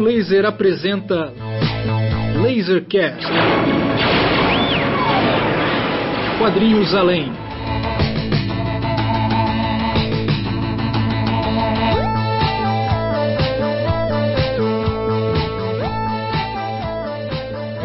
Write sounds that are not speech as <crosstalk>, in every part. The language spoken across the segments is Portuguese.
Raio Laser apresenta Lasercast. Quadrinhos além.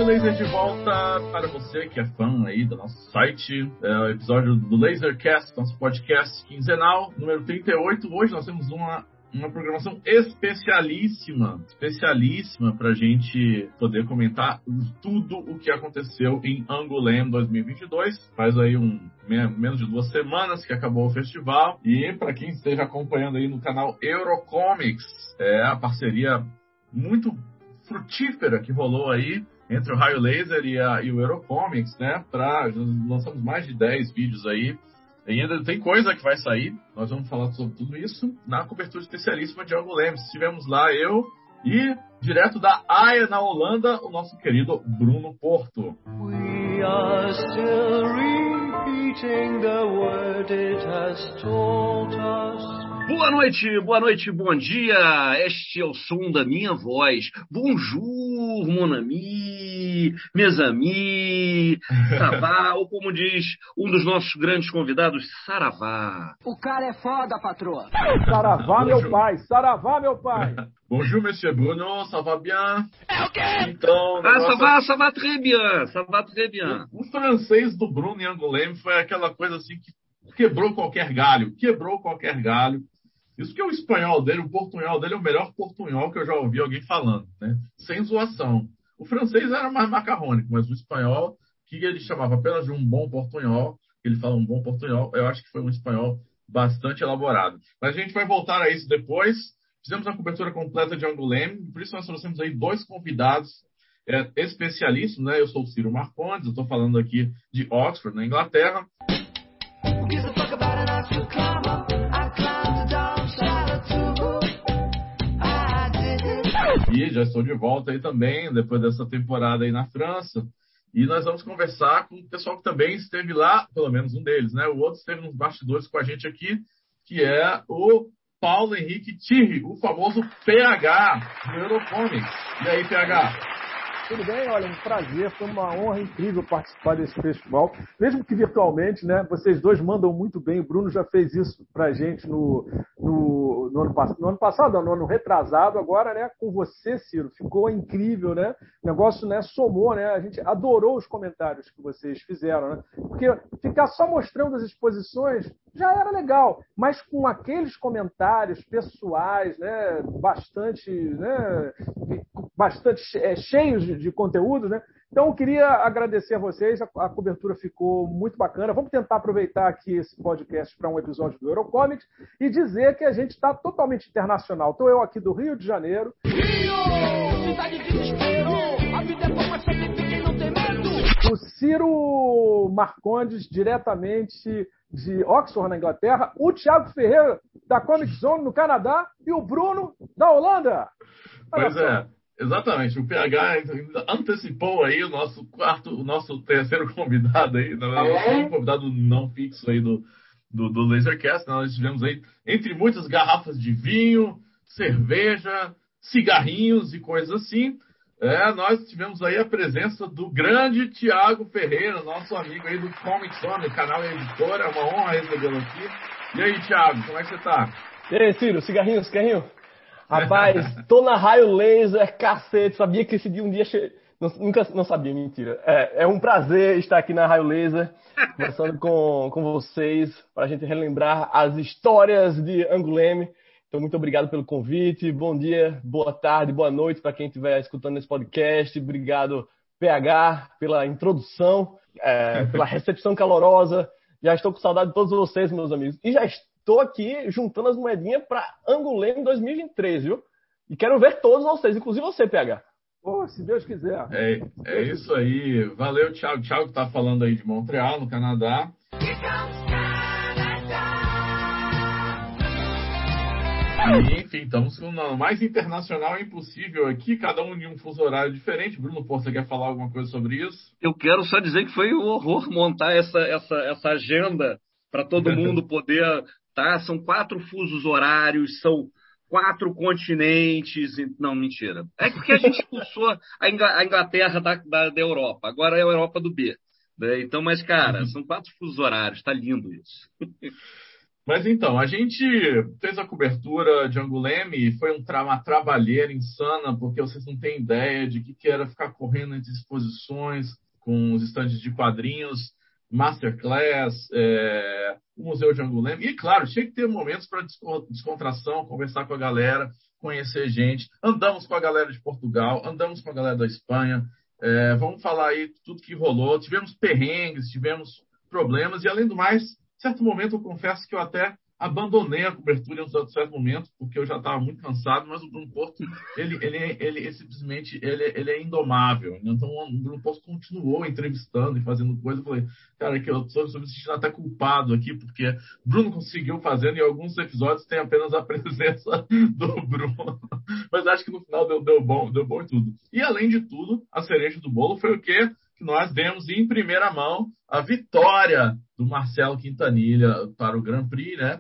Laser de volta para você que é fã aí do nosso site. É o episódio do Lasercast, nosso podcast quinzenal, número 38. Hoje nós temos uma, uma programação especialíssima, especialíssima para a gente poder comentar tudo o que aconteceu em Angoulême 2022. Faz aí um menos de duas semanas que acabou o festival. E para quem esteja acompanhando aí no canal Eurocomics, é a parceria muito frutífera que rolou aí entre o Raio Laser e, a, e o Eurocomics, né? Pra, lançamos mais de 10 vídeos aí. E ainda tem coisa que vai sair. Nós vamos falar sobre tudo isso na cobertura especialíssima de Algo Lemes. Estivemos lá, eu e, direto da Haia, na Holanda, o nosso querido Bruno Porto. We are still repeating the word it has told us. Boa noite, boa noite, bom dia. Este é o som da minha voz. Bonjour, mon ami, mes amis, Saravá, ou como diz um dos nossos grandes convidados, Saravá. O cara é foda, patroa. Saravá, meu pai, Saravá, meu pai. <laughs> Bonjour, monsieur Bruno, ça va bien? É o quê? Então, ah, ça va, ça va très bien, ça va très bien. O, o francês do Bruno em Angoulême foi aquela coisa assim que quebrou qualquer galho, quebrou qualquer galho. Isso que é o espanhol dele, o portunhol dele é o melhor portunhol que eu já ouvi alguém falando, né? Sem zoação. O francês era mais macarrônico, mas o espanhol, que ele chamava apenas de um bom portunhol, ele fala um bom portunhol, eu acho que foi um espanhol bastante elaborado. Mas a gente vai voltar a isso depois. Fizemos a cobertura completa de Angoulême, por isso nós trouxemos aí dois convidados é, especialistas, né? Eu sou o Ciro Marcondes, eu estou falando aqui de Oxford, na Inglaterra. Já estou de volta aí também, depois dessa temporada aí na França. E nós vamos conversar com o pessoal que também esteve lá, pelo menos um deles, né? O outro esteve nos bastidores com a gente aqui, que é o Paulo Henrique Thierry, o famoso PH do Eurocomics. E aí, PH? Tudo bem? Olha, um prazer, foi uma honra incrível participar desse festival, mesmo que virtualmente, né? Vocês dois mandam muito bem. O Bruno já fez isso pra gente no, no, no, ano, no ano passado, no ano retrasado, agora, né? Com você, Ciro. Ficou incrível, né? O negócio, né? Somou, né? A gente adorou os comentários que vocês fizeram, né? Porque ficar só mostrando as exposições já era legal, mas com aqueles comentários pessoais, né? Bastante, né? Bastante é, cheios de de, conteúdo, né? Então, eu queria agradecer a vocês, a, a, cobertura ficou muito bacana. Vamos tentar aproveitar aqui esse podcast para um episódio do Eurocomics e dizer que a gente está totalmente internacional. Estou eu aqui do Rio de Janeiro. Rio! Cidade de desespero! A vida é mas quem não tem medo! O Ciro Marcondes, diretamente de Oxford, na Inglaterra, o Thiago Ferreira, da Comic Zone, no Canadá, e o Bruno, da Holanda. Olha pois só. é. Exatamente, o PH antecipou aí o nosso quarto, o nosso terceiro <laughs> convidado aí, na verdade, um convidado não fixo aí do, do, do Lasercast. Nós tivemos aí, entre muitas garrafas de vinho, cerveja, cigarrinhos e coisas assim. É, nós tivemos aí a presença do grande Tiago Ferreira, nosso amigo aí do Comic Zone, canal e editora. É uma honra recebê-lo aqui. E aí, Tiago, como é que você tá? E aí, Ciro, cigarrinho, cigarrinho? Rapaz, tô na raio laser, cacete, sabia que esse dia um dia. Che... Não, nunca não sabia, mentira. É, é um prazer estar aqui na Raio Laser, conversando com, com vocês, para a gente relembrar as histórias de Anguleme. Então, muito obrigado pelo convite. Bom dia, boa tarde, boa noite para quem estiver escutando esse podcast. Obrigado, PH, pela introdução, é, pela recepção calorosa. Já estou com saudade de todos vocês, meus amigos. E já Estou aqui juntando as moedinhas para Anguleme 2023, viu? E quero ver todos vocês, inclusive você, PH. Oh, se Deus quiser. É, é isso aí. Valeu, Thiago. Thiago está falando aí de Montreal, no Canadá. E, enfim, estamos com o mais internacional impossível aqui, cada um em um fuso horário diferente. Bruno você quer falar alguma coisa sobre isso? Eu quero só dizer que foi um horror montar essa, essa, essa agenda para todo <laughs> mundo poder tá? São quatro fusos horários, são quatro continentes. Não, mentira. É porque a gente expulsou a Inglaterra da, da, da Europa. Agora é a Europa do B. Né? Então, mas, cara, uhum. são quatro fusos horários. Tá lindo isso. Mas então, a gente fez a cobertura de Anguleme, foi um tra uma trabalheira insana, porque vocês não têm ideia de que, que era ficar correndo entre exposições com os estandes de quadrinhos, masterclass, é, o Museu de Anguleme. E, claro, tinha que ter momentos para descontração, conversar com a galera, conhecer gente. Andamos com a galera de Portugal, andamos com a galera da Espanha. É, vamos falar aí tudo que rolou. Tivemos perrengues, tivemos problemas, e além do mais, certo momento, eu confesso que eu até abandonei a cobertura em um certo momento, porque eu já estava muito cansado, mas o Bruno Porto, ele, ele, ele, ele simplesmente ele, ele é indomável. Então, o Bruno Porto continuou entrevistando e fazendo coisa. Eu falei, cara, que eu estou me sentindo até culpado aqui, porque Bruno conseguiu fazendo, e alguns episódios tem apenas a <laughs> presença do Bruno. Mas acho que no final deu, deu bom, deu bom e tudo. E, além de tudo, a cereja do bolo foi o quê? que nós demos em primeira mão a vitória do Marcelo Quintanilha para o Grand Prix, né?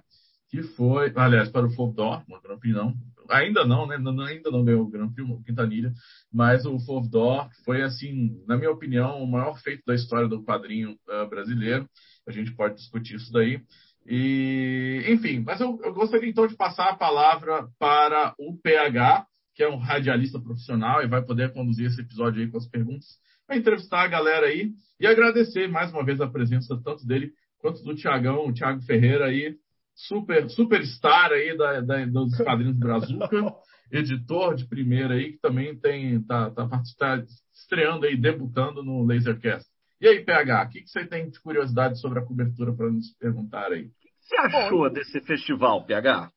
Que foi, aliás, para o Fovdor, o Grand Prix não, ainda não, né? Ainda não deu o Grand Prix, o Quintanilha, mas o Fovdor foi, assim, na minha opinião, o maior feito da história do quadrinho uh, brasileiro. A gente pode discutir isso daí. E, enfim, mas eu, eu gostaria então de passar a palavra para o PH, que é um radialista profissional e vai poder conduzir esse episódio aí com as perguntas para entrevistar a galera aí e agradecer mais uma vez a presença tanto dele quanto do Tiagão, o Thiago Ferreira aí, super superstar aí da, da, dos quadrinhos Brazuca, editor de primeira aí, que também tem tá, tá, tá estreando aí, debutando no Lasercast. E aí, PH, o que, que você tem de curiosidade sobre a cobertura para nos perguntar aí? O que você achou Bom, desse festival, PH?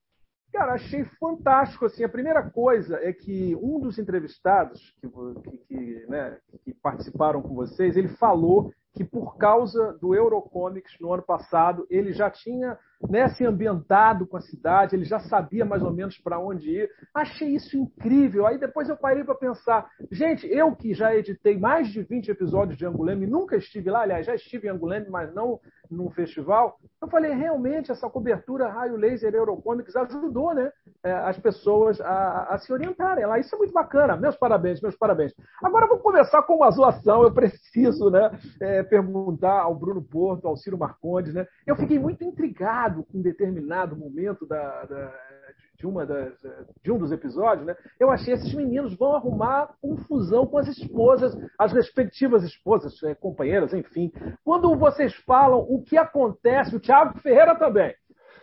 Cara, achei fantástico. Assim, a primeira coisa é que um dos entrevistados que, que, que, né, que participaram com vocês, ele falou que por causa do Eurocomics no ano passado, ele já tinha né, se ambientado com a cidade, ele já sabia mais ou menos para onde ir. Achei isso incrível. Aí depois eu parei para pensar, gente, eu que já editei mais de 20 episódios de Anguleme, nunca estive lá, aliás, já estive em Anguleme, mas não num festival. Eu falei, realmente, essa cobertura raio laser Eurocomics ajudou né, é, as pessoas a, a se orientarem lá. Isso é muito bacana. Meus parabéns, meus parabéns. Agora vou começar com uma zoação. Eu preciso né, é, perguntar ao Bruno Porto, ao Ciro Marcondes. Né? Eu fiquei muito intrigado um determinado momento da, da de, uma das, de um dos episódios, né? Eu achei esses meninos vão arrumar confusão com as esposas, as respectivas esposas, é, companheiras, enfim. Quando vocês falam o que acontece, o Thiago Ferreira também.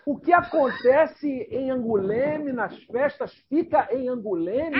O que acontece em Anguleme, nas festas, fica em Anguleme.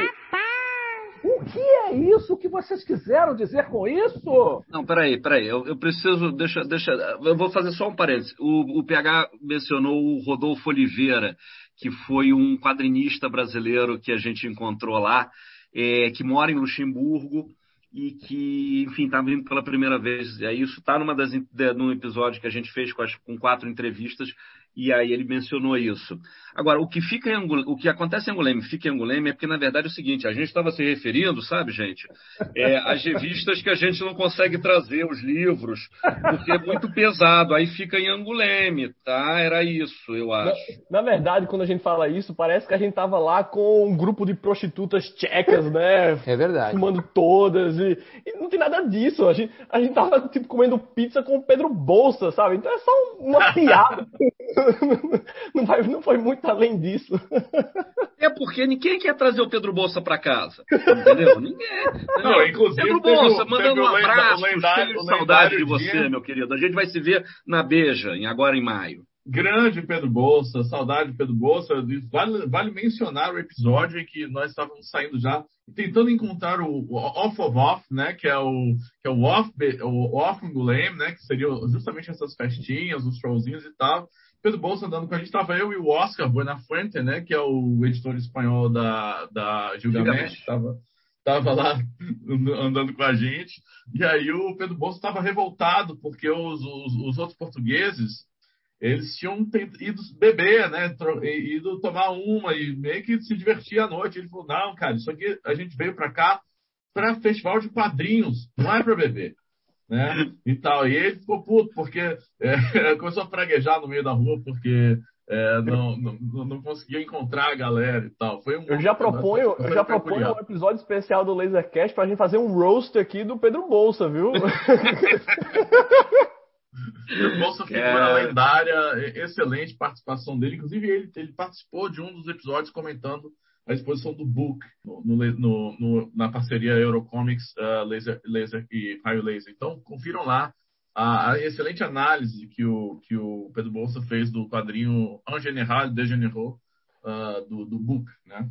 O que é isso que vocês quiseram dizer com isso? Não, peraí, peraí. Eu, eu preciso. Deixa, deixa. Eu vou fazer só um parênteses. O, o PH mencionou o Rodolfo Oliveira, que foi um quadrinista brasileiro que a gente encontrou lá, é, que mora em Luxemburgo e que, enfim, está vindo pela primeira vez. É, isso está numa das, num episódio que a gente fez com, as, com quatro entrevistas e aí ele mencionou isso. Agora, o que fica em Anguleme, o que acontece em Anguleme fica em Anguleme é porque, na verdade, é o seguinte, a gente estava se referindo, sabe, gente, é, às revistas que a gente não consegue trazer, os livros, porque é muito pesado, aí fica em Anguleme, tá? Era isso, eu acho. Na, na verdade, quando a gente fala isso, parece que a gente estava lá com um grupo de prostitutas tchecas, né? É verdade. Fumando todas, e, e não tem nada disso, a gente, a gente tava, tipo, comendo pizza com o Pedro Bolsa, sabe? Então é só uma piada. <laughs> <laughs> não, vai, não foi muito além disso. É porque ninguém quer trazer o Pedro Bolsa para casa. <laughs> Entendeu? Ninguém. Não, inclusive, Pedro Bolsa, mandando um abraço, lendário, cheio de saudade de você, dia. meu querido. A gente vai se ver na Beija, em, agora em maio. Grande Pedro Bolsa, saudade de Pedro Bolsa. Vale, vale mencionar o episódio em que nós estávamos saindo já, tentando encontrar o, o Off of Off, né? Que é o, que é o Off, o off Gulem, né? Que seria justamente essas festinhas, os showzinhos e tal. Pedro Bolsa andando com a gente, estava eu e o Oscar Buenafuente, né, que é o editor espanhol da, da Gilgamesh, estava tava lá andando com a gente, e aí o Pedro Bolsa estava revoltado, porque os, os, os, outros portugueses, eles tinham ido beber, né, ido tomar uma e meio que se divertir à noite. Ele falou, não, cara, isso aqui a gente veio para cá para festival de quadrinhos, não é para beber né? E tal. E ele ficou puto, porque é, <laughs> começou a praguejar no meio da rua, porque é, não, não, não, conseguia encontrar a galera e tal. Foi um eu já proponho, eu já proponho um episódio especial do Lasercast pra gente fazer um roast aqui do Pedro Bolsa, viu? <laughs> Pedro Bolsa figura é... lendária, excelente participação dele. Inclusive, ele, ele participou de um dos episódios comentando a exposição do Book no, no, no, na parceria Eurocomics uh, Laser, Laser e Raio Laser. Então, confiram lá a, a, excelente análise que o, que o Pedro Bolsa fez do quadrinho En General de General uh, do, do Book, né?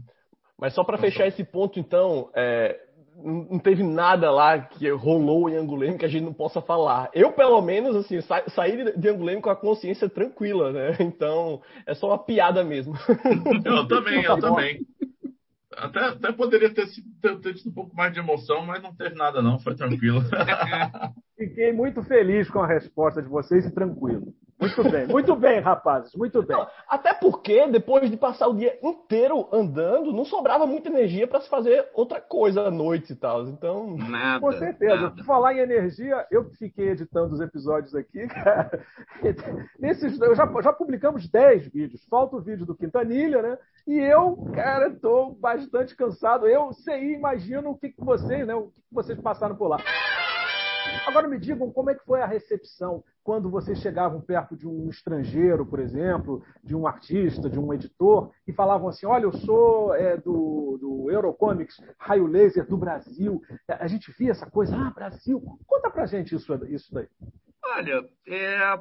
Mas só para fechar esse ponto, então, é, não teve nada lá que rolou em Anguleme que a gente não possa falar. Eu, pelo menos, assim, sa saí de Anguleme com a consciência tranquila, né? <laughs> Então, é só uma piada mesmo. <laughs> Eu também, eu <laughs> também. Até, até poderia ter, ter, ter tido um pouco mais de emoção, mas não teve nada não, foi tranquilo. <laughs> Fiquei muito feliz com a resposta de vocês e tranquilo. Muito bem, muito bem, rapazes, muito bem. Não, até porque, depois de passar o dia inteiro andando, não sobrava muita energia para se fazer outra coisa à noite e tal. Então. Nada. Com certeza. Nada. Por falar em energia, eu que fiquei editando os episódios aqui, cara. <laughs> Nesses, eu já, já publicamos 10 vídeos. Falta o vídeo do Quintanilha, né? E eu, cara, estou bastante cansado. Eu sei, imagino o que, que vocês, né? O que, que vocês passaram por lá. Agora me digam como é que foi a recepção quando vocês chegavam perto de um estrangeiro, por exemplo, de um artista, de um editor, e falavam assim: olha, eu sou é, do, do Eurocomics, Raio Laser do Brasil. A gente via essa coisa, ah, Brasil. Conta pra gente isso, isso daí. Olha, é,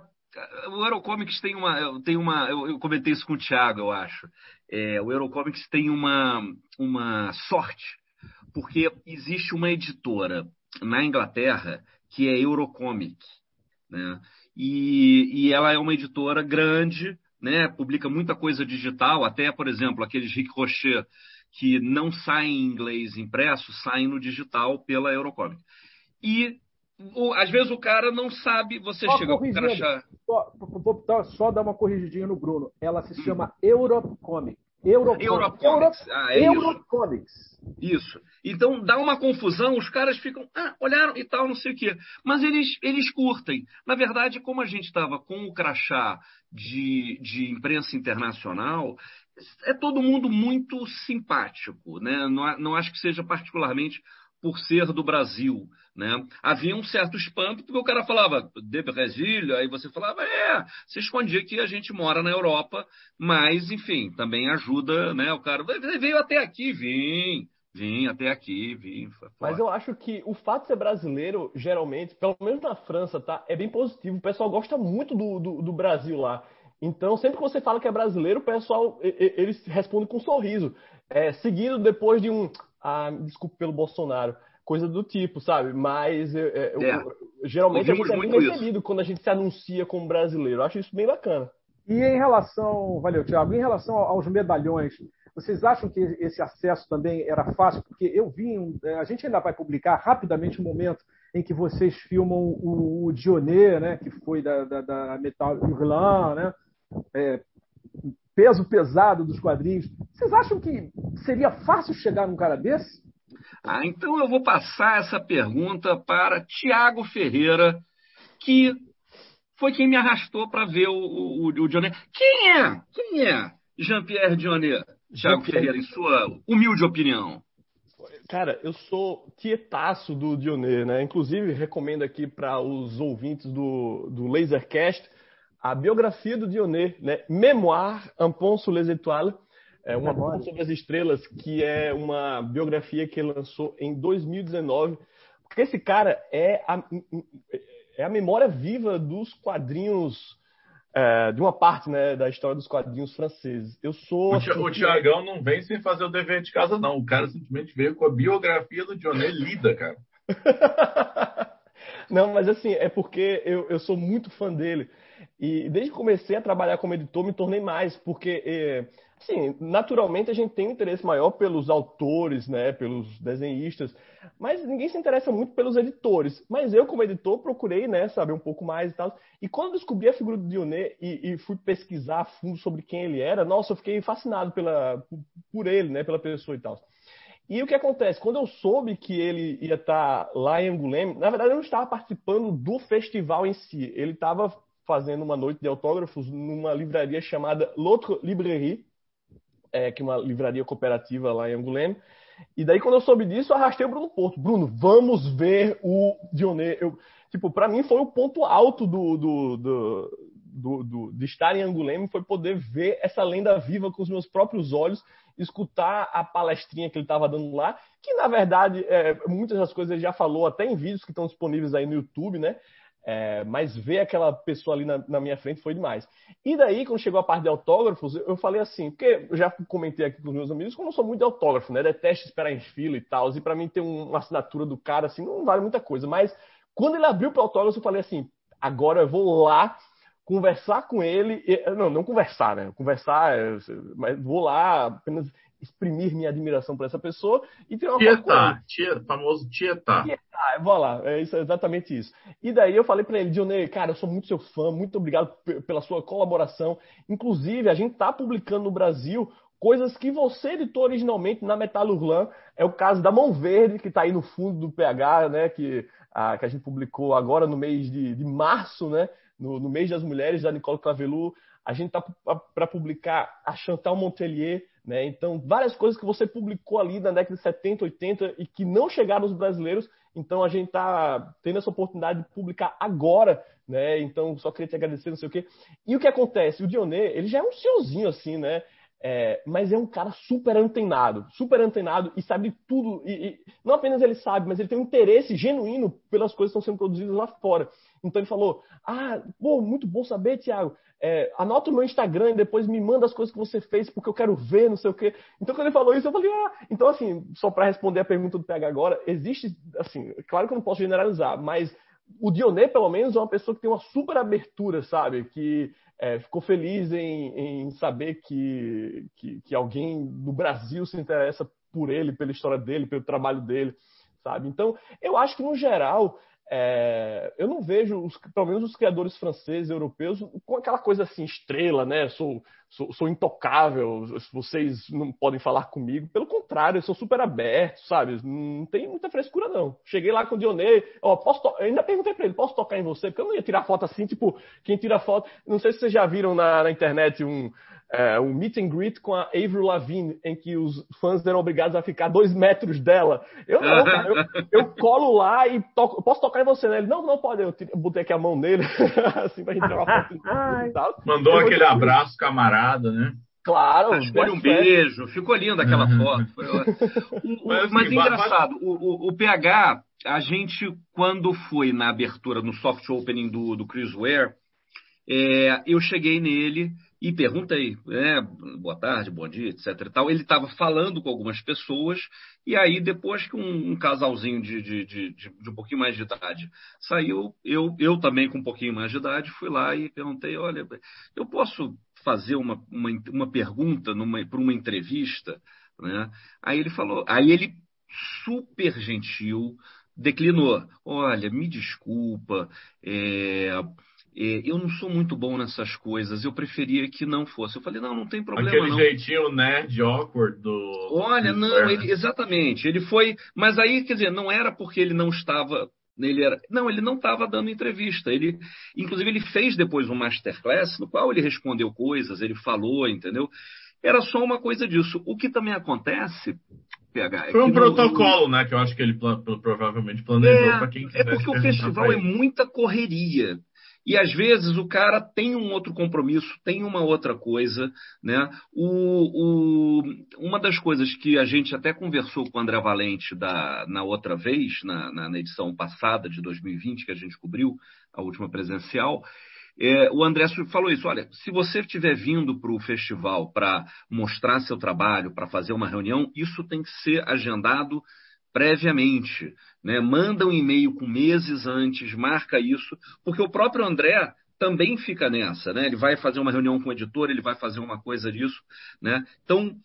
o Eurocomics tem uma. Tem uma eu, eu comentei isso com o Thiago, eu acho. É, o Eurocomics tem uma, uma sorte, porque existe uma editora na Inglaterra que é Eurocomic. Né? E, e ela é uma editora grande, né? publica muita coisa digital, até, por exemplo, aqueles Rick Rocher que não saem em inglês impresso, saem no digital pela Eurocomic. E o, às vezes o cara não sabe, você só chega com o cara achar... Só, só dar uma corrigidinha no Bruno. Ela se hum. <clears throat> chama Eurocomic. Eurocomics. Eurocomics. Ah, é Eurocomics. Isso. isso. Então dá uma confusão, os caras ficam, ah, olharam e tal, não sei o quê. Mas eles, eles curtem. Na verdade, como a gente estava com o crachá de, de imprensa internacional, é todo mundo muito simpático. Né? Não, não acho que seja particularmente por ser do Brasil. Né? Havia um certo espanto, porque o cara falava de Brasil, aí você falava, é, você escondia que a gente mora na Europa, mas, enfim, também ajuda, né? O cara veio até aqui, vim, vim até aqui, vim. Mas eu acho que o fato de ser brasileiro, geralmente, pelo menos na França, tá, é bem positivo. O pessoal gosta muito do, do, do Brasil lá. Então, sempre que você fala que é brasileiro, o pessoal eles respondem com um sorriso. É, seguido depois de um ah, desculpe pelo Bolsonaro, coisa do tipo, sabe? Mas é, é, é. geralmente a gente é bem recebido quando a gente se anuncia como brasileiro. Eu acho isso bem bacana. E em relação, valeu, Thiago, em relação aos medalhões, vocês acham que esse acesso também era fácil? Porque eu vi, é, a gente ainda vai publicar rapidamente o um momento em que vocês filmam o, o Dionê, né, que foi da, da, da Metal Hurlan, né, é, peso pesado dos quadrinhos. Vocês acham que seria fácil chegar num cara desse? Ah, então eu vou passar essa pergunta para Tiago Ferreira, que foi quem me arrastou para ver o, o, o Dioné. Quem é? Quem é Jean-Pierre Dioné? Tiago Ferreira, em sua humilde opinião. Cara, eu sou tietaço do Dioné, né? Inclusive, recomendo aqui para os ouvintes do, do Lasercast a biografia do Dioné, né? Memoir Un pont sur les étoiles, é uma ponte sobre as estrelas, que é uma biografia que ele lançou em 2019. Porque esse cara é a, é a memória viva dos quadrinhos, é, de uma parte né, da história dos quadrinhos franceses. Eu sou. O, assim, o Tiagão não vem sem fazer o dever de casa, não. O cara simplesmente veio com a biografia do Dioné lida, cara. <laughs> não, mas assim, é porque eu, eu sou muito fã dele. E desde que comecei a trabalhar como editor, me tornei mais, porque, é, assim, naturalmente a gente tem um interesse maior pelos autores, né, pelos desenhistas, mas ninguém se interessa muito pelos editores. Mas eu, como editor, procurei, né, saber um pouco mais e tal. E quando descobri a figura do Dioné e, e, fui pesquisar a fundo sobre quem ele era, nossa, eu fiquei fascinado pela, por ele, né, pela pessoa e tal. E o que acontece? Quando eu soube que ele ia estar lá em Angoulême, na verdade eu não estava participando do festival em si. Ele estava fazendo uma noite de autógrafos numa livraria chamada L'Autre Librairie, é, que é uma livraria cooperativa lá em Angoulême. E daí, quando eu soube disso, eu arrastei o Bruno Porto. Bruno, vamos ver o Dioné. Eu, tipo, para mim foi o ponto alto do, do, do, do, do de estar em Angoulême, foi poder ver essa lenda viva com os meus próprios olhos, escutar a palestrinha que ele estava dando lá, que na verdade, é, muitas das coisas ele já falou até em vídeos que estão disponíveis aí no YouTube, né? É, mas ver aquela pessoa ali na, na, minha frente foi demais. E daí, quando chegou a parte de autógrafos, eu falei assim, porque eu já comentei aqui com os meus amigos, como eu sou muito de autógrafo, né? Detesto esperar em fila e tal, e para mim ter um, uma assinatura do cara, assim, não vale muita coisa. Mas quando ele abriu para autógrafo, eu falei assim, agora eu vou lá conversar com ele, não, não conversar, né? Conversar, mas vou lá apenas exprimir minha admiração por essa pessoa e ter uma Tietá, tia, famoso Tietá. Tietá, vou lá, é isso, é exatamente isso. E daí eu falei para ele, Dionei, cara, eu sou muito seu fã, muito obrigado pela sua colaboração. Inclusive, a gente está publicando no Brasil coisas que você editou originalmente na Metalurlan. É o caso da Mão Verde, que está aí no fundo do PH, né, que, a, que a gente publicou agora no mês de, de março, né, no, no mês das mulheres, da Nicole Clavelu. A gente está para publicar a Chantal Montelier, né? Então, várias coisas que você publicou ali na década de 70, 80 e que não chegaram aos brasileiros. Então, a gente está tendo essa oportunidade de publicar agora, né? Então, só queria te agradecer, não sei o quê. E o que acontece? O Dionê, ele já é um senhorzinho assim, né? É, mas é um cara super antenado, super antenado e sabe tudo. E, e, não apenas ele sabe, mas ele tem um interesse genuíno pelas coisas que estão sendo produzidas lá fora. Então ele falou: Ah, pô, muito bom saber, Tiago é, anota o meu Instagram e depois me manda as coisas que você fez, porque eu quero ver, não sei o quê. Então, quando ele falou isso, eu falei, ah, então, assim, só para responder a pergunta do PH agora, existe, assim, claro que eu não posso generalizar, mas o Dionê, pelo menos, é uma pessoa que tem uma super abertura, sabe? Que é, ficou feliz em, em saber que, que, que alguém no Brasil se interessa por ele, pela história dele, pelo trabalho dele, sabe? Então, eu acho que, no geral, é, eu não vejo, os, pelo menos os criadores franceses, europeus, com aquela coisa assim, estrela, né? Sou, sou, sou, intocável, vocês não podem falar comigo. Pelo contrário, eu sou super aberto, sabe? Não tem muita frescura, não. Cheguei lá com o Dionê, ó, posso ainda perguntei pra ele, posso tocar em você? Porque eu não ia tirar foto assim, tipo, quem tira foto. Não sei se vocês já viram na, na internet um é, um meet and greet com a Avril Lavigne, em que os fãs eram obrigados a ficar dois metros dela. Eu não, <laughs> cara, eu, eu colo lá e toco, posso tocar em você, né? Ele, não, não pode. Eu botei aqui a mão nele, <laughs> assim, pra gente tirar uma foto e tal. Mandou eu aquele abraço camarada, né? Claro. Foi um beijo. Ficou linda aquela uhum. foto. <laughs> O, mas, assim, engraçado, o, o, o, PH, a gente, quando foi na abertura, no soft opening do, do Chris Ware, é, eu cheguei nele e perguntei, né, boa tarde, bom dia, etc. E tal. Ele estava falando com algumas pessoas, e aí, depois que um, um casalzinho de, de, de, de, um pouquinho mais de idade saiu, eu, eu também com um pouquinho mais de idade fui lá e perguntei: olha, eu posso fazer uma, uma, uma pergunta para uma entrevista? Né? Aí ele falou, aí ele, super gentil, declinou: olha, me desculpa, é é, eu não sou muito bom nessas coisas, eu preferia que não fosse. Eu falei, não, não tem problema Aquele não. jeitinho nerd awkward do... Olha, não, ele, exatamente, ele foi... Mas aí, quer dizer, não era porque ele não estava... Ele era, não, ele não estava dando entrevista. Ele, inclusive, ele fez depois um masterclass no qual ele respondeu coisas, ele falou, entendeu? Era só uma coisa disso. O que também acontece, PH, é Foi um protocolo, no... né? Que eu acho que ele provavelmente planejou é, para quem quiser. É porque o festival é muita correria. E às vezes o cara tem um outro compromisso, tem uma outra coisa, né? O, o, uma das coisas que a gente até conversou com o André Valente da, na outra vez, na, na, na edição passada de 2020, que a gente cobriu, a última presencial, é, o André falou isso: olha, se você estiver vindo para o festival para mostrar seu trabalho, para fazer uma reunião, isso tem que ser agendado previamente. Né? Manda um e-mail com meses antes, marca isso, porque o próprio André também fica nessa, né? Ele vai fazer uma reunião com o editor, ele vai fazer uma coisa disso, né? Então,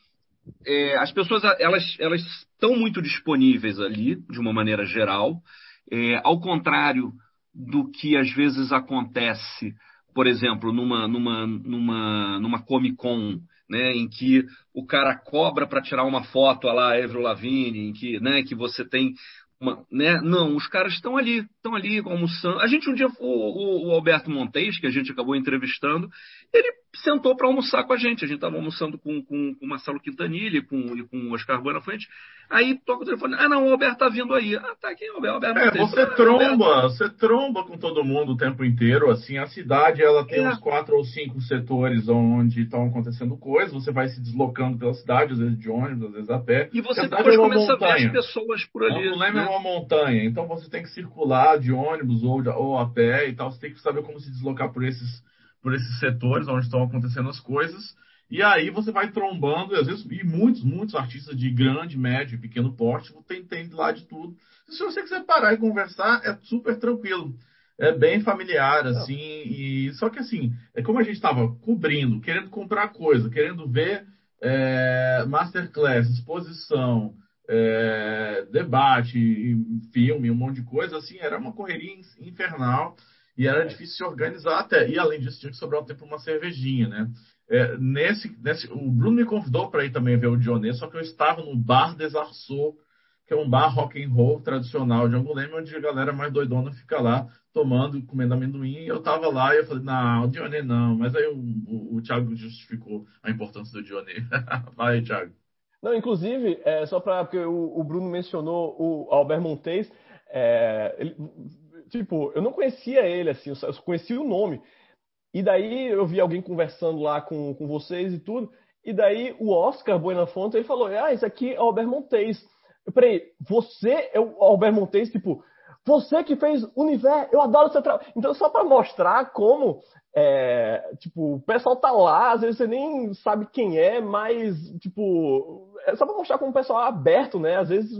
é, as pessoas elas elas estão muito disponíveis ali, de uma maneira geral, é, ao contrário do que às vezes acontece, por exemplo, numa numa numa numa Comic Con né, em que o cara cobra para tirar uma foto lá, Avril Lavigne, em que, né, que você tem uma, né, não, os caras estão ali, estão ali almoçando. A gente um dia, o, o, Alberto Montes, que a gente acabou entrevistando, ele sentou para almoçar com a gente. A gente estava almoçando com, com, com o Marcelo Quintanilha e com, e com o Oscar Buenafante. Aí toca o telefone. Ah, não, o Alberto tá vindo aí. Ah, tá aqui, o Alberto. É, você ah, tromba, Alberto. você tromba com todo mundo o tempo inteiro. Assim, a cidade ela tem é. uns quatro ou cinco setores onde estão acontecendo coisas. Você vai se deslocando pela cidade, às vezes de ônibus, às vezes a pé. E você depois é começa montanha. a ver as pessoas por ali. Não lembra né? uma montanha. Então você tem que circular de ônibus ou, de, ou a pé e tal. Você tem que saber como se deslocar por esses, por esses setores onde estão acontecendo as coisas. E aí você vai trombando, e às vezes, e muitos, muitos artistas de grande, médio e pequeno porte, tem, tem lá de tudo. Se você quiser parar e conversar, é super tranquilo. É bem familiar, assim, e só que assim, é como a gente estava cobrindo, querendo comprar coisa, querendo ver é, masterclass, exposição, é, debate, filme, um monte de coisa, assim, era uma correria infernal e era difícil se organizar até. E além disso, tinha que sobrar um tempo uma cervejinha, né? É, nesse, nesse, o Bruno me convidou para ir também ver o Dionê, só que eu estava no Bar Desarçou, que é um bar rock and roll tradicional de Angulema, onde a galera mais doidona fica lá tomando, comendo amendoim. E eu estava lá e eu falei, não, o Dionê não. Mas aí o, o, o Thiago justificou a importância do Dionê. <laughs> Vai, Thiago. Não, inclusive, é, só para porque o, o, Bruno mencionou o Albert Montes, é, ele, tipo, eu não conhecia ele assim, eu só conhecia o nome. E daí eu vi alguém conversando lá com, com vocês e tudo. E daí o Oscar Buenafonte, ele falou, ah, esse aqui é Albert Montes. Eu, peraí, você é o Albert Montes? Tipo, você que fez Universo, eu adoro seu trabalho. Então, só para mostrar como, é, tipo, o pessoal tá lá, às vezes você nem sabe quem é, mas, tipo, é só para mostrar como o pessoal é aberto, né? Às vezes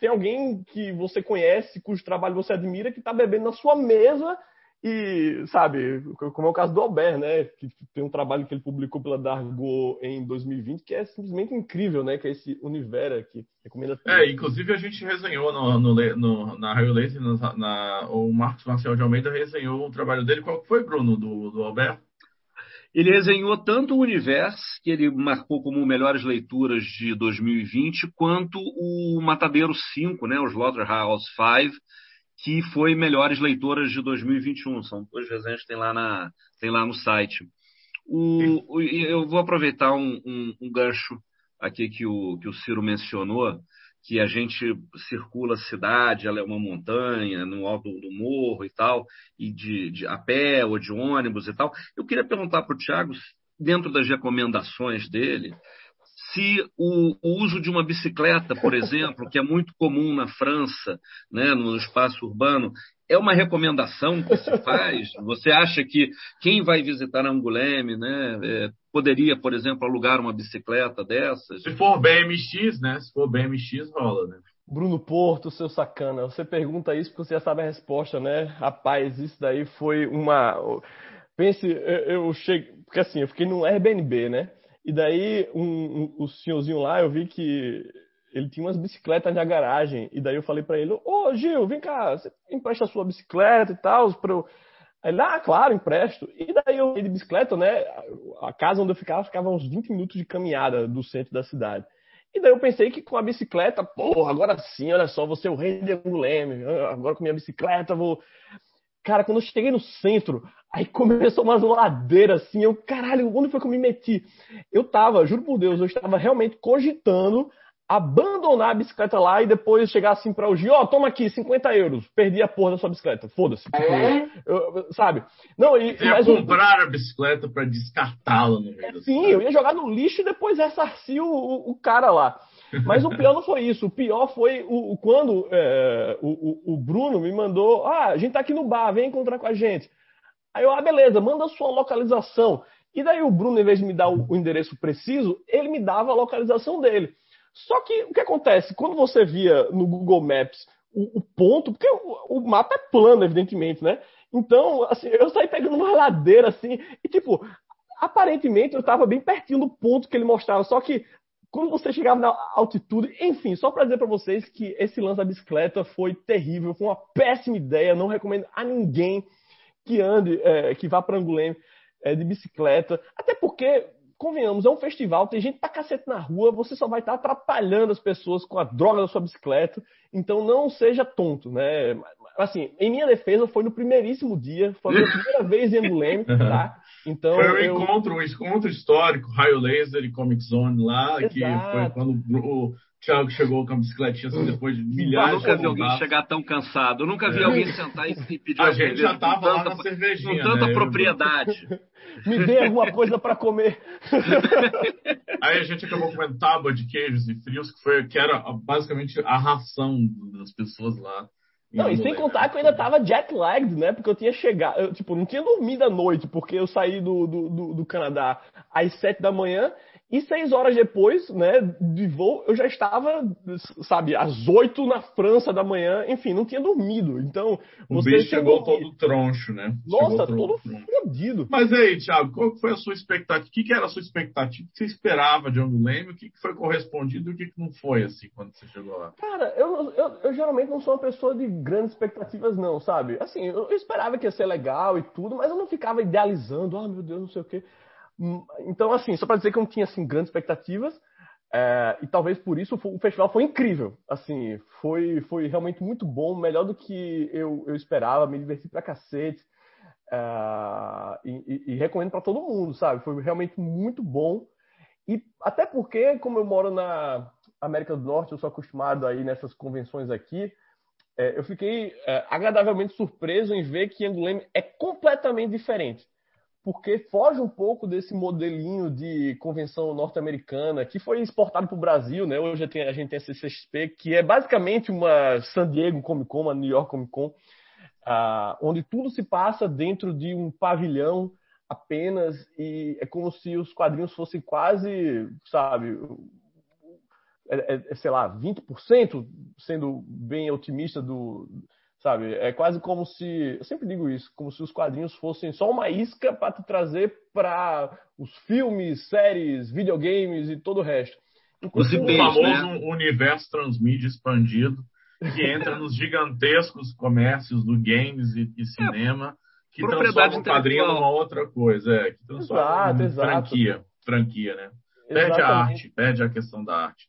tem alguém que você conhece, cujo trabalho você admira, que tá bebendo na sua mesa e, sabe, como é o caso do Albert, né? Que tem um trabalho que ele publicou pela Dargo em 2020 que é simplesmente incrível, né? Que é esse Univera que recomenda. Tudo. É, inclusive a gente resenhou no, no, no na Raio Laser, na, na, o Marcos Marcial de Almeida resenhou o trabalho dele. Qual foi, Bruno, do, do Albert? Ele resenhou tanto o Universo, que ele marcou como melhores leituras de 2020, quanto o Matadeiro 5, né? O Slaughterhouse 5 que foi Melhores Leitoras de 2021. São duas resenhas que tem lá, na, tem lá no site. O, o, eu vou aproveitar um, um, um, gancho aqui que o, que o Ciro mencionou, que a gente circula a cidade, ela é uma montanha, no alto do morro e tal, e de, de a pé ou de ônibus e tal. Eu queria perguntar para o Tiago, dentro das recomendações dele, se o, o, uso de uma bicicleta, por exemplo, que é muito comum na França, né, no espaço urbano, é uma recomendação que se faz? Você acha que quem vai visitar Angoulême né, é, poderia, por exemplo, alugar uma bicicleta dessas? Se for BMX, né? Se for BMX, rola, né? Bruno Porto, seu sacana, você pergunta isso porque você já sabe a resposta, né? Rapaz, isso daí foi uma. Pense, eu, eu cheguei. Porque assim, eu fiquei no Airbnb, né? E daí um, um, o senhorzinho lá, eu vi que ele tinha umas bicicletas na garagem. E daí eu falei para ele, ô Gil, vem cá, você empresta a sua bicicleta e tal, para eu... Ele, ah, claro, empresto. E daí eu ia de bicicleta, né? A casa onde eu ficava, ficava uns 20 minutos de caminhada do centro da cidade. E daí eu pensei que com a bicicleta, pô, agora sim, olha só, vou ser o rei de Anguleme. Agora com minha bicicleta vou. Cara, quando eu cheguei no centro, Aí começou umas ladeiras assim, eu, caralho, onde foi que eu me meti? Eu tava, juro por Deus, eu estava realmente cogitando abandonar a bicicleta lá e depois chegar assim para o Gio, ó, oh, toma aqui, 50 euros, perdi a porra da sua bicicleta, foda-se. Tipo, é? eu, sabe? Não, e, Você ia comprar a bicicleta para descartá-la no meio Sim, eu ia jogar no lixo e depois ressarcir o, o, o cara lá. Mas o pior não foi isso. O pior foi o, o quando é, o, o, Bruno me mandou: Ah, a gente tá aqui no bar, vem encontrar com a gente. Aí eu, ah, beleza, manda a sua localização. E daí o Bruno, em vez de me dar o, endereço preciso, ele me dava a localização dele. Só que o que acontece? Quando você via no Google Maps o, o ponto, porque o, o, mapa é plano, evidentemente, né? Então, assim, eu saí pegando uma ladeira assim, e tipo, aparentemente eu estava bem pertinho do ponto que ele mostrava, só que quando você chegava na altitude, enfim, só para dizer para vocês que esse lance da bicicleta foi terrível, foi uma péssima ideia, não recomendo a ninguém que ande, é, que vá para Anguleme é, de bicicleta. Até porque, convenhamos, é um festival, tem gente pra cacete na rua, você só vai estar atrapalhando as pessoas com a droga da sua bicicleta. Então não seja tonto, né? assim, em minha defesa, foi no primeiríssimo dia, foi a minha primeira vez em Anguleme, tá? Então, foi um eu... encontro, um encontro histórico, Raio Laser e Comic Zone lá, Exato. que foi quando o Thiago chegou com a bicicletinha assim, depois de milhares de Eu nunca vi alguém chegar tão cansado. Eu nunca vi é. alguém sentar e pedir A gente já tava lá na cervejinha. Com tanta né? propriedade. <laughs> Me dê alguma coisa para comer. <laughs> Aí a gente acabou comendo tábua de queijos e frios, que, foi, que era basicamente a ração das pessoas lá. Não, e sem contar que eu ainda tava jet lagged, né? Porque eu tinha chegado, eu, tipo, não tinha dormido à noite, porque eu saí do, do, do, do Canadá às sete da manhã e seis horas depois, né, de voo, eu já estava, sabe, às oito na França da manhã, enfim, não tinha dormido. Então, o bicho chegou todo troncho, né? Nossa, todo fodido. Mas aí, Thiago, qual foi a sua expectativa? O que, que era a sua expectativa? O que você esperava de Anguleme? O que, que foi correspondido e o que, que não foi, assim, quando você chegou lá? Cara, eu, eu, eu, geralmente não sou uma pessoa de grandes expectativas, não, sabe? Assim, eu, eu esperava que ia ser legal e tudo, mas eu não ficava idealizando, ah, oh, meu Deus, não sei o quê. Então, assim, só para dizer que eu não tinha assim, grandes expectativas, é, e talvez por isso o festival foi incrível. Assim, foi, foi realmente muito bom, melhor do que eu, eu esperava, me diverti pra cacete. É, e, e, e, recomendo para todo mundo, sabe? Foi realmente muito bom. E até porque, como eu moro na América do Norte, eu sou acostumado aí nessas convenções aqui, é, eu fiquei agradavelmente surpreso em ver que Angoulême é completamente diferente porque foge um pouco desse modelinho de convenção norte-americana que foi exportado para o Brasil, né? Hoje a gente tem a CCXP, que é basicamente uma San Diego Comic Con, uma New York Comic Con, uh, onde tudo se passa dentro de um pavilhão apenas e é como se os quadrinhos fossem quase, sabe, é, é, sei lá, 20%, sendo bem otimista do Sabe? É quase como se. Eu sempre digo isso, como se os quadrinhos fossem só uma isca para te trazer para os filmes, séries, videogames e todo o resto. Inclusive, o famoso né? universo transmídia expandido, que entra nos gigantescos comércios do games e, e cinema, é, que transforma o quadrinho numa outra coisa, é, que transforma exato, exato. franquia, franquia, né? Perde Exatamente. a arte, perde a questão da arte.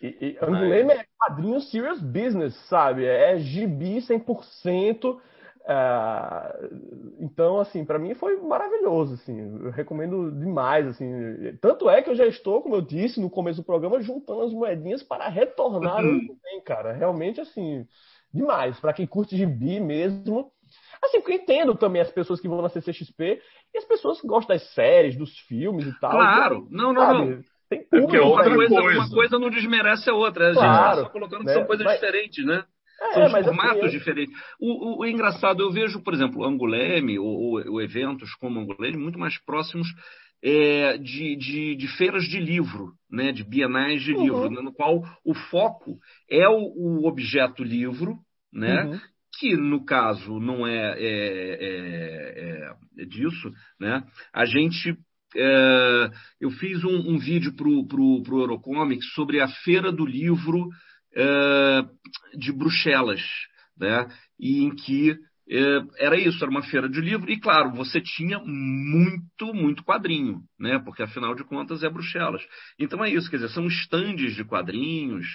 E, e Anguleme é quadrinho serious business, sabe? É gibi 100%. Uh, então, assim, para mim foi maravilhoso, assim, eu recomendo demais, assim, tanto é que eu já estou, como eu disse no começo do programa, juntando as moedinhas para retornar uhum. bem, cara, realmente, assim, demais, para quem curte gibi mesmo, assim, porque eu entendo também as pessoas que vão na CCXP e as pessoas que gostam das séries, dos filmes e tal. Claro, não, não, sabe? não. Tem público, é outra uma coisa, coisa. Uma coisa não desmerece a outra. A gente está só colocando que né? são coisas mas... diferentes, né? É, são formatos assim, diferentes. O, o, o, engraçado, eu vejo, por exemplo, Anguleme ou, ou, ou eventos como Anguleme muito mais próximos é, de, de, de, feiras de livro, né, de bienais de uhum. livro, né, no qual o foco é o, o objeto livro, né, uhum. que no caso não é, é, é, é disso, né, a gente é, eu fiz um, um vídeo para o Eurocomics sobre a Feira do Livro é, de Bruxelas, né? e em que é, era isso, era uma feira de livro, e claro, você tinha muito, muito quadrinho, né? Porque afinal de contas é Bruxelas. Então é isso, quer dizer, são estandes de quadrinhos,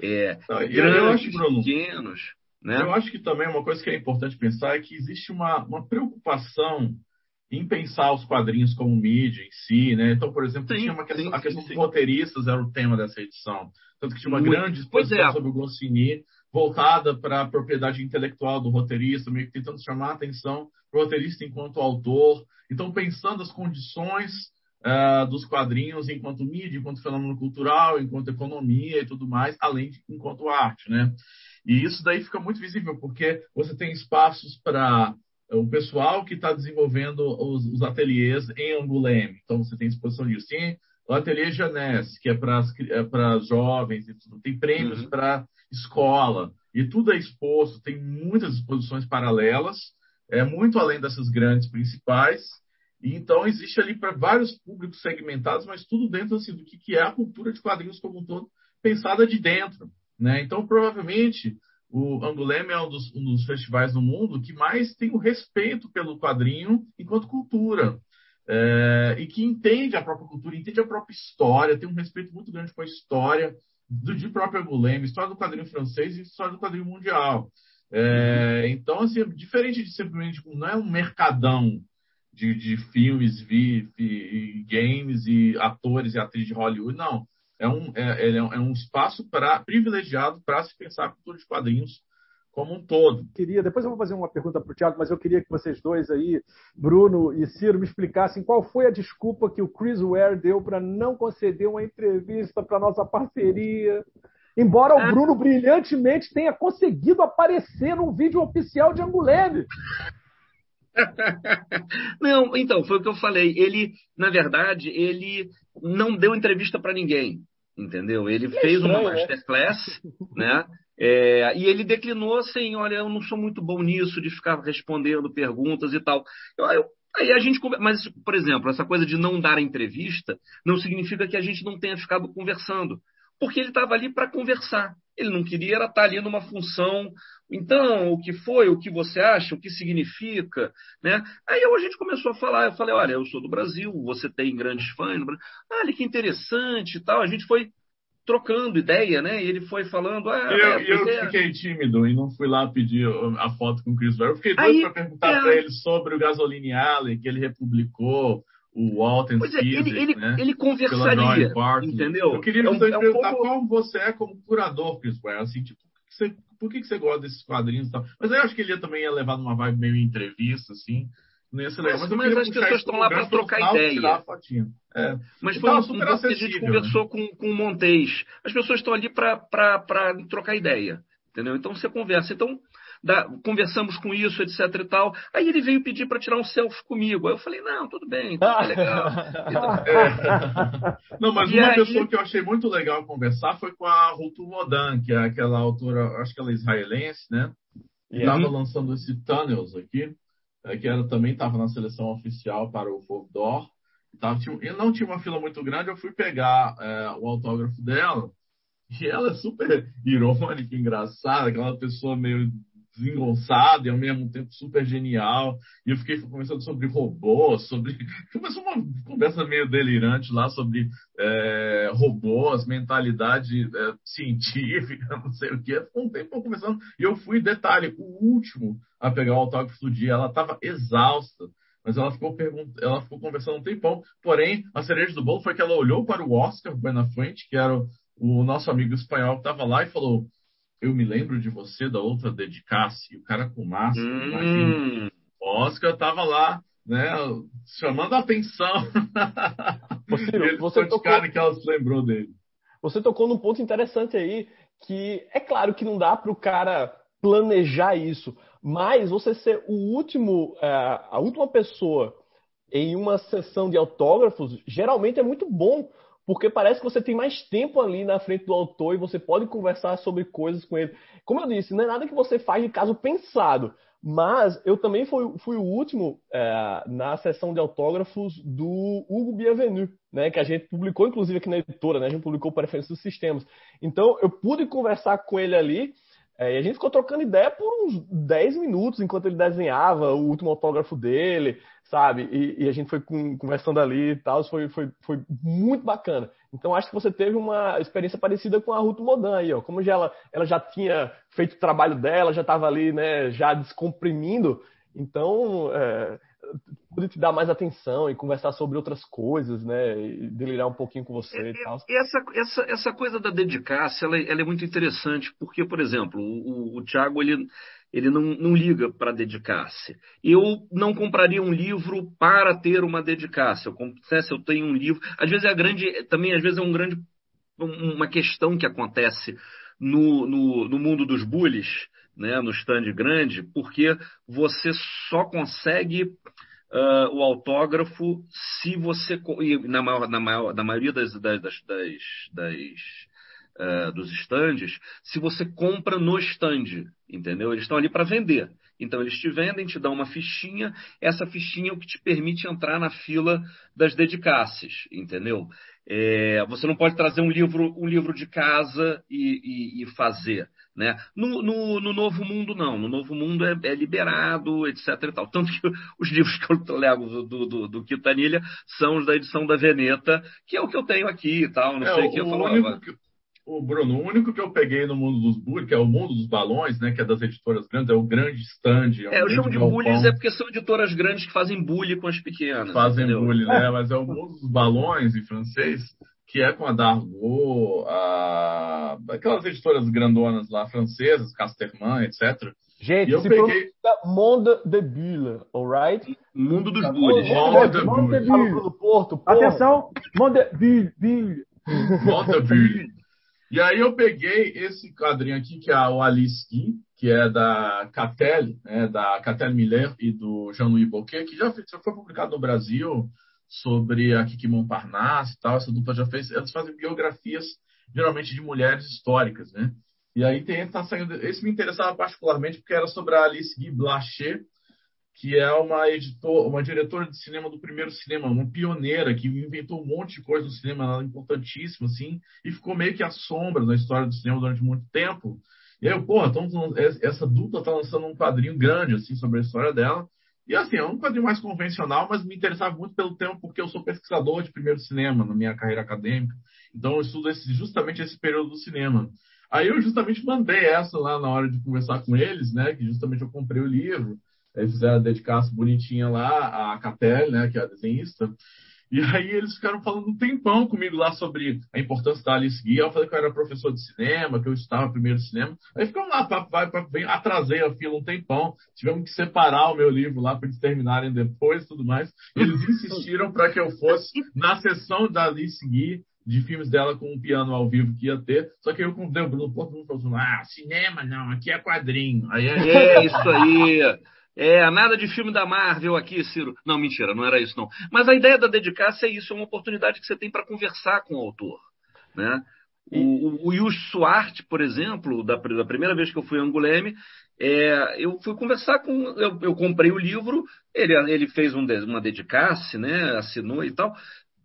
é, grandes, acho, Bruno, pequenos. Né? Eu acho que também uma coisa que é importante pensar é que existe uma, uma preocupação em pensar os quadrinhos como mídia em si, né? Então, por exemplo, sim, tinha uma questão, sim, a questão sim, dos roteiristas era o tema dessa edição. Tanto que tinha uma Muito. grande exposição é. sobre o Goscinny, voltada para a propriedade intelectual do roteirista, meio que tentando chamar a atenção para o roteirista enquanto autor. Então, pensando as condições uh, dos quadrinhos enquanto mídia, enquanto fenômeno cultural, enquanto economia e tudo mais, além de enquanto arte, né? E isso daí fica muito visível, porque você tem espaços para o pessoal que está desenvolvendo os, os, ateliês em Anguleme. Então, você tem exposição disso. Tem o ateliê Janesse, que é para é jovens, tem prêmios uhum. para escola, e tudo é exposto, tem muitas exposições paralelas, é muito além dessas grandes principais. E então, existe ali para vários públicos segmentados, mas tudo dentro assim, do que, que é a cultura de quadrinhos como um todo, pensada de dentro. Né? Então, provavelmente, o Anguleme é um dos, um dos, festivais no mundo que mais tem o respeito pelo quadrinho enquanto cultura. É, e que entende a própria cultura, entende a própria história, tem um respeito muito grande com a história do de próprio Anguleme, história do quadrinho francês e história do quadrinho mundial. É, então, assim, diferente de simplesmente, não é um mercadão de, de filmes, vi, vi, games e atores e atrizes de Hollywood, não. É um, é, é, é um espaço pra, privilegiado para se pensar a cultura de quadrinhos como um todo. Queria, depois eu vou fazer uma pergunta para o Thiago, mas eu queria que vocês dois aí, Bruno e Ciro, me explicassem qual foi a desculpa que o Chris Ware deu para não conceder uma entrevista para nossa parceria. Embora o Bruno brilhantemente tenha conseguido aparecer num vídeo oficial de Anguleme. <laughs> não, então, foi o que eu falei. Ele, na verdade, ele não deu entrevista para ninguém, entendeu? Ele é fez estranho, uma né? masterclass, né? <laughs> né? É, e ele declinou assim, olha, eu não sou muito bom nisso de ficar respondendo perguntas e tal. Eu, eu, aí a gente, mas por exemplo, essa coisa de não dar entrevista não significa que a gente não tenha ficado conversando, porque ele estava ali para conversar. Ele não queria era estar tá ali numa função. Então, o que foi, o que você acha, o que significa, né? Aí a gente começou a falar. Eu falei, olha, eu sou do Brasil, você tem grandes fãs. Olha que interessante e tal. A gente foi trocando ideia, né? E ele foi falando. Ah, eu, é, eu é. fiquei tímido e não fui lá pedir a foto com o Chris Ware. Eu fiquei doido para perguntar é... para ele sobre o Gasoline Alley, que ele republicou, o Walton pois é, ele, ele, né? ele conversaria, entendeu? Eu queria é um, perguntar é um pouco... como você é como curador, Chris Ware, assim, tipo, você, por que, que você gosta desses quadrinhos e tal? Mas eu acho que ele também ia levar numa vibe meio entrevista, assim. Não ia ser legal. Mas, mas, mas as pessoas estão lá para trocar ideia. É. Mas foi um, um que a gente conversou né? com, com o Montes. As pessoas estão ali para trocar ideia. Entendeu? Então você conversa. Então, da, conversamos com isso, etc e tal. Aí ele veio pedir para tirar um selfie comigo. Aí eu falei, não, tudo bem, tá <laughs> legal. é. Não, mas e uma aí... pessoa que eu achei muito legal conversar foi com a Ruth Modan, que é aquela autora, acho que ela é israelense, né? E estava lançando esse Tunnels aqui, é, que ela também estava na seleção oficial para o Fordor. Tava, tinha, e não tinha uma fila muito grande, eu fui pegar é, o autógrafo dela. E ela é super <laughs> irônica, engraçada, aquela pessoa meio desengonçada e ao mesmo tempo super genial. E eu fiquei conversando sobre robôs, sobre. <laughs> Começou uma conversa meio delirante lá sobre é, robôs, mentalidade é, científica, <laughs> não sei o que. Ficou um tempo conversando. E eu fui, detalhe, o último a pegar o autógrafo do dia. Ela estava exausta. Mas ela ficou, pergunt... ela ficou conversando um tempão. Porém, a cereja do bolo foi que ela olhou para o Oscar Buenafuente, que era o, o nosso amigo espanhol que estava lá, e falou: eu me lembro de você da outra dedicasse, o cara com máscara, hum. imagina. O Oscar tava lá, né, chamando a atenção. <laughs> Você, você tocou... que ela se lembrou dele. Você tocou num ponto interessante aí, que é claro que não dá para o cara planejar isso, mas você ser o último, é, a última pessoa em uma sessão de autógrafos, geralmente é muito bom, porque parece que você tem mais tempo ali na frente do autor e você pode conversar sobre coisas com ele. Como eu disse, não é nada que você faz de caso pensado, mas eu também fui, fui o último é, na sessão de autógrafos do Hugo Bienvenu, né, que a gente publicou, inclusive, aqui na editora, né, a gente publicou Preferência dos Sistemas. Então, eu pude conversar com ele ali é, e a gente ficou trocando ideia por uns 10 minutos enquanto ele desenhava o último autógrafo dele, sabe? E, e a gente foi conversando ali e tal, foi, foi, foi muito bacana. Então acho que você teve uma experiência parecida com a Ruth Modan aí, ó. Como já ela, ela já tinha feito o trabalho dela, já estava ali, né, já descomprimindo, então é, pude te dar mais atenção e conversar sobre outras coisas, né? E delirar um pouquinho com você é, e tal. Essa, essa, essa coisa da dedicação, ela, ela, é muito interessante, porque, por exemplo, o, o Tiago, ele, ele não, não liga para dedicar-se. Eu não compraria um livro para ter uma dedicação. Eu, se eu tenho um livro, às vezes é grande, também às vezes é um grande, uma questão que acontece no, no, no mundo dos bullies, né, no stand grande, porque você só consegue uh, o autógrafo se você na, maior, na, maior, na maioria das, das, das, das uh, dos estandes, se você compra no stand, entendeu? Eles estão ali para vender. Então eles te vendem, te dão uma fichinha, essa fichinha é o que te permite entrar na fila das dedicaces, entendeu? É, você não pode trazer um livro, um livro de casa e, e, e fazer. Né? No, no, no, Novo Mundo, não. No Novo Mundo é, é, liberado, etc. E tal. Tanto que <laughs> os livros que eu levo do, do, do Quintanilha são os da edição da Veneta, que é o que eu tenho aqui e tal. Não é, sei o que. Eu falo, único o Bruno, o único que eu peguei no mundo dos bullies, que é o mundo dos balões, né? Que é das editoras grandes, é o grande stand. É, é eu chamo de bullies é porque são editoras grandes que fazem bullying com as pequenas. Fazem entendeu? bullying, né? Mas é o mundo dos balões em francês, que é com a Dargaud, a... aquelas editoras grandonas lá francesas, Casterman, etc. Gente, eu se peguei... Monde de Bulle, alright? Mundo dos bullies. Monde de Bulle. Atenção, Monde de Bulle. Monde de Bulle. E aí eu peguei esse quadrinho aqui, que é o Alice Guy, que é da Catel, né, da Catel Miller e do Jean-Louis Bocquet, que já, já, foi publicado no Brasil sobre a Kiki Montparnasse e tal. Essa dupla já fez, elas fazem biografias, geralmente de mulheres históricas, né? E aí tem, tá saindo, esse me interessava particularmente porque era sobre a Alice Guy Blaché, que é uma editor, uma diretora de cinema do primeiro cinema, uma pioneira que inventou um monte de coisa no cinema, é importantíssima, assim, e ficou meio que à sombra da história do cinema durante muito tempo. E aí, porra, então, essa dupla tá lançando um quadrinho grande, assim, sobre a história dela. E, assim, é um quadrinho mais convencional, mas me interessava muito pelo tempo, porque eu sou pesquisador de primeiro cinema na minha carreira acadêmica. Então, eu estudo esse, justamente esse período do cinema. Aí eu justamente mandei essa lá na hora de conversar com eles, né? Que justamente eu comprei o livro. Eles fizeram a dedicação bonitinha lá, a Capelle, né, que é a desenhista. E aí eles ficaram falando um tempão comigo lá sobre a importância da Alice Guia. Eu falei que eu era professor de cinema, que eu estava primeiro cinema. Aí ficamos lá, vai, vai, atrasei a fila um tempão. Tivemos que separar o meu livro lá para eles terminarem depois e tudo mais. Eles insistiram para que eu fosse na sessão da Alice Guia de filmes dela com um piano ao vivo que ia ter. Só que eu convidei o Bruno, todo mundo falou assim, ah, cinema não, aqui é quadrinho. Aí é, é isso aí. É, nada de filme da Marvel aqui, Ciro. Não, mentira, não era isso não. Mas a ideia da dedicação é isso, é uma oportunidade que você tem para conversar com o autor, né? O, o, o Yus Suarte, por exemplo, da, da, primeira vez que eu fui a Anguleme, é, eu fui conversar com. Eu, eu, comprei o livro, ele, ele fez um, uma dedicasse, né? Assinou e tal.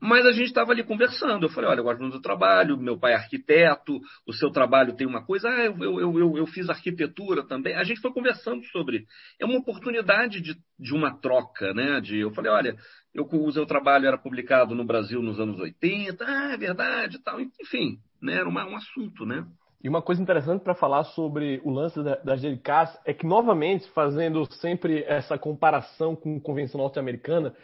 Mas a gente estava ali conversando. Eu falei, olha, eu gosto muito do trabalho, meu pai é arquiteto, o seu trabalho tem uma coisa, ah, eu, eu, eu, eu fiz arquitetura também. A gente foi conversando sobre. É uma oportunidade de, de uma troca, né? De, eu falei, olha, eu, o seu trabalho era publicado no Brasil nos anos 80, ah, é verdade tal. Enfim, né? era uma, um assunto, né? E uma coisa interessante para falar sobre o lance das dedicadas é que, novamente, fazendo sempre essa comparação com a convenção norte-americana,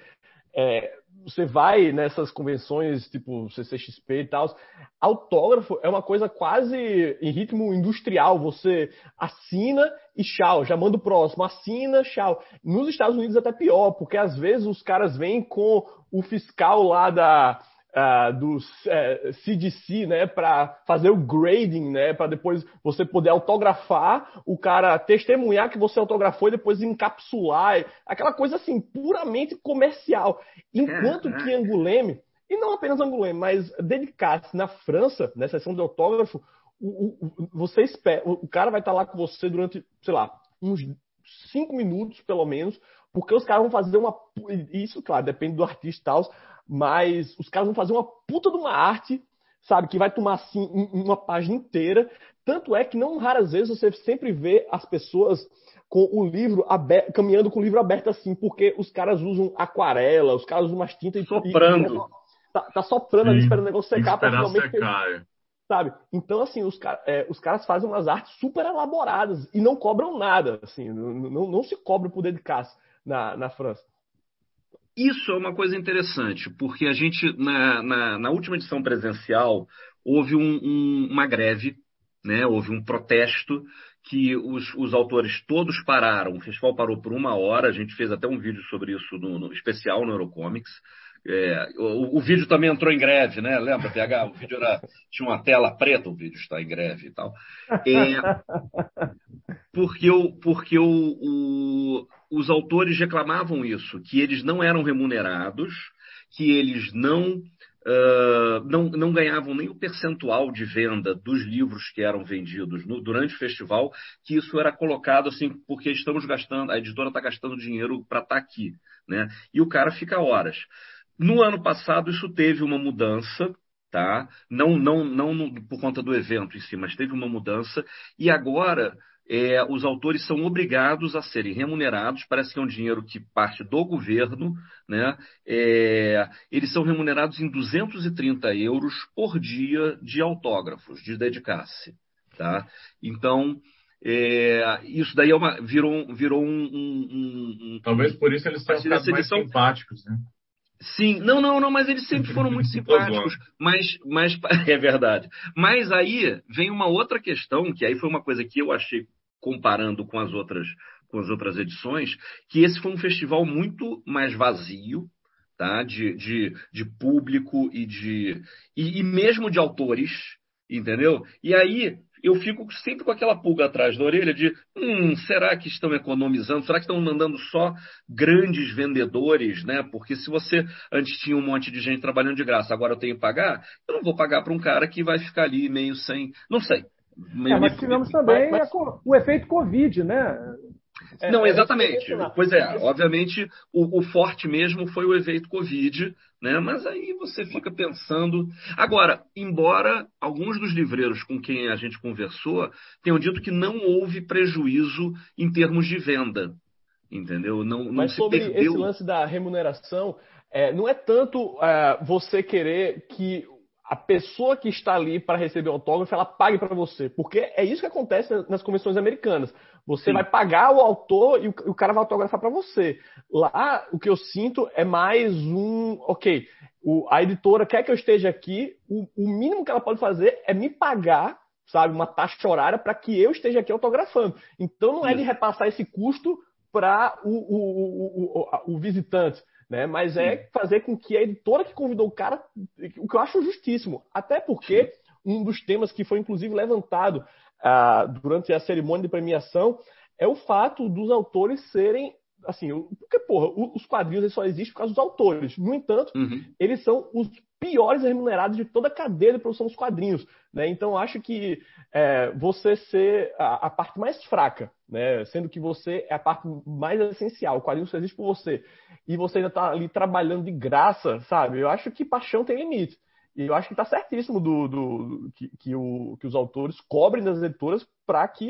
é, você vai nessas convenções tipo CCXP e tal, autógrafo é uma coisa quase em ritmo industrial. Você assina e tchau, já manda o próximo, assina, tchau. Nos Estados Unidos é até pior, porque às vezes os caras vêm com o fiscal lá da uh, do uh, CDC, né, para fazer o grading, né, para depois você poder autografar, o cara testemunhar que você autografou e depois encapsular, aquela coisa assim puramente comercial. Enquanto que Angoulême, e não apenas Angoulême, mas dedicar-se na França, na sessão de autógrafo, o, o, você espera, o cara vai estar lá com você durante, sei lá, uns cinco minutos pelo menos, porque os caras vão fazer uma. Isso, claro, depende do artista e tal, mas os caras vão fazer uma puta de uma arte, sabe, que vai tomar assim uma página inteira. Tanto é que não raras vezes você sempre vê as pessoas com o livro aberto, caminhando com o livro aberto assim, porque os caras usam aquarela, os caras usam umas tintas soprando. E, tá, tá soprando Sim. ali esperando o negócio secar para finalmente secar. É. sabe? Então assim, os, é, os, caras fazem umas artes super elaboradas e não cobram nada, assim, não, não, não se cobra por dedicar-se na, na França. Isso é uma coisa interessante, porque a gente, na, na, na última edição presencial, houve um, um, uma greve, né? houve um protesto que os, os, autores todos pararam. O festival parou por uma hora, a gente fez até um vídeo sobre isso no, no especial no Eurocomics. É, o, o, vídeo também entrou em greve, né? Lembra, PH? O vídeo era, tinha uma tela preta, o vídeo está em greve e tal. É, porque o, porque o, o, os autores reclamavam isso, que eles não eram remunerados, que eles não, uh, não, não ganhavam nem o percentual de venda dos livros que eram vendidos no, durante o festival, que isso era colocado assim, porque estamos gastando, a editora está gastando dinheiro para estar tá aqui. Né? E o cara fica horas. No ano passado, isso teve uma mudança, tá? Não, não, não por conta do evento em si, mas teve uma mudança. E agora é, os autores são obrigados a serem remunerados, parece que é um dinheiro que parte do governo, né? É, eles são remunerados em 230 euros por dia de autógrafos, de dedicar-se. Tá? Então, é, isso daí é uma, virou, virou um, um, um, Talvez por isso eles tenham ficado mais simpáticos, né? Sim, não, não, não, mas eles sempre foram muito <laughs> simpáticos. mas, mas <laughs> é verdade. Mas aí vem uma outra questão, que aí foi uma coisa que eu achei comparando com as outras com as outras edições, que esse foi um festival muito mais vazio, tá? De, de, de público e de e, e mesmo de autores, entendeu? E aí eu fico sempre com aquela pulga atrás da orelha de hum, será que estão economizando? Será que estão mandando só grandes vendedores, né? Porque se você antes tinha um monte de gente trabalhando de graça, agora eu tenho que pagar, eu não vou pagar para um cara que vai ficar ali meio sem. Não sei. É, mas tivemos também mas... o efeito Covid, né? É, não, é, exatamente. Pois é, obviamente o, o, forte mesmo foi o efeito Covid, né? Mas aí você fica pensando. Agora, embora alguns dos livreiros com quem a gente conversou tenham dito que não houve prejuízo em termos de venda, entendeu? Não, não Mas sobre perdeu... esse lance da remuneração, é, não é tanto é, você querer que a pessoa que está ali para receber o autógrafo, ela pague para você. Porque é isso que acontece nas convenções americanas. Você Sim. vai pagar o autor e o, cara vai autografar para você. Lá, o que eu sinto é mais um. Ok, o, a editora quer que eu esteja aqui, o, o, mínimo que ela pode fazer é me pagar, sabe, uma taxa horária para que eu esteja aqui autografando. Então não é de repassar esse custo para o, o visitante né? Mas é fazer com que a editora que convidou o cara, o que eu acho justíssimo, até porque um dos temas que foi inclusive levantado ah, durante a cerimônia de premiação é o fato dos autores serem assim, porque porra, os quadrinhos só existem por causa dos autores. No entanto, uhum. eles são os piores remunerados de toda a cadeia de produção dos quadrinhos. Né? Então, acho que é, você ser a, a, parte mais fraca, né? sendo que você é a parte mais essencial, o quadrinho só existe por você, e você ainda está ali trabalhando de graça, sabe? Eu acho que paixão tem limite. E eu acho que está certíssimo do, do, que, que, o, que, os autores cobrem das editoras para que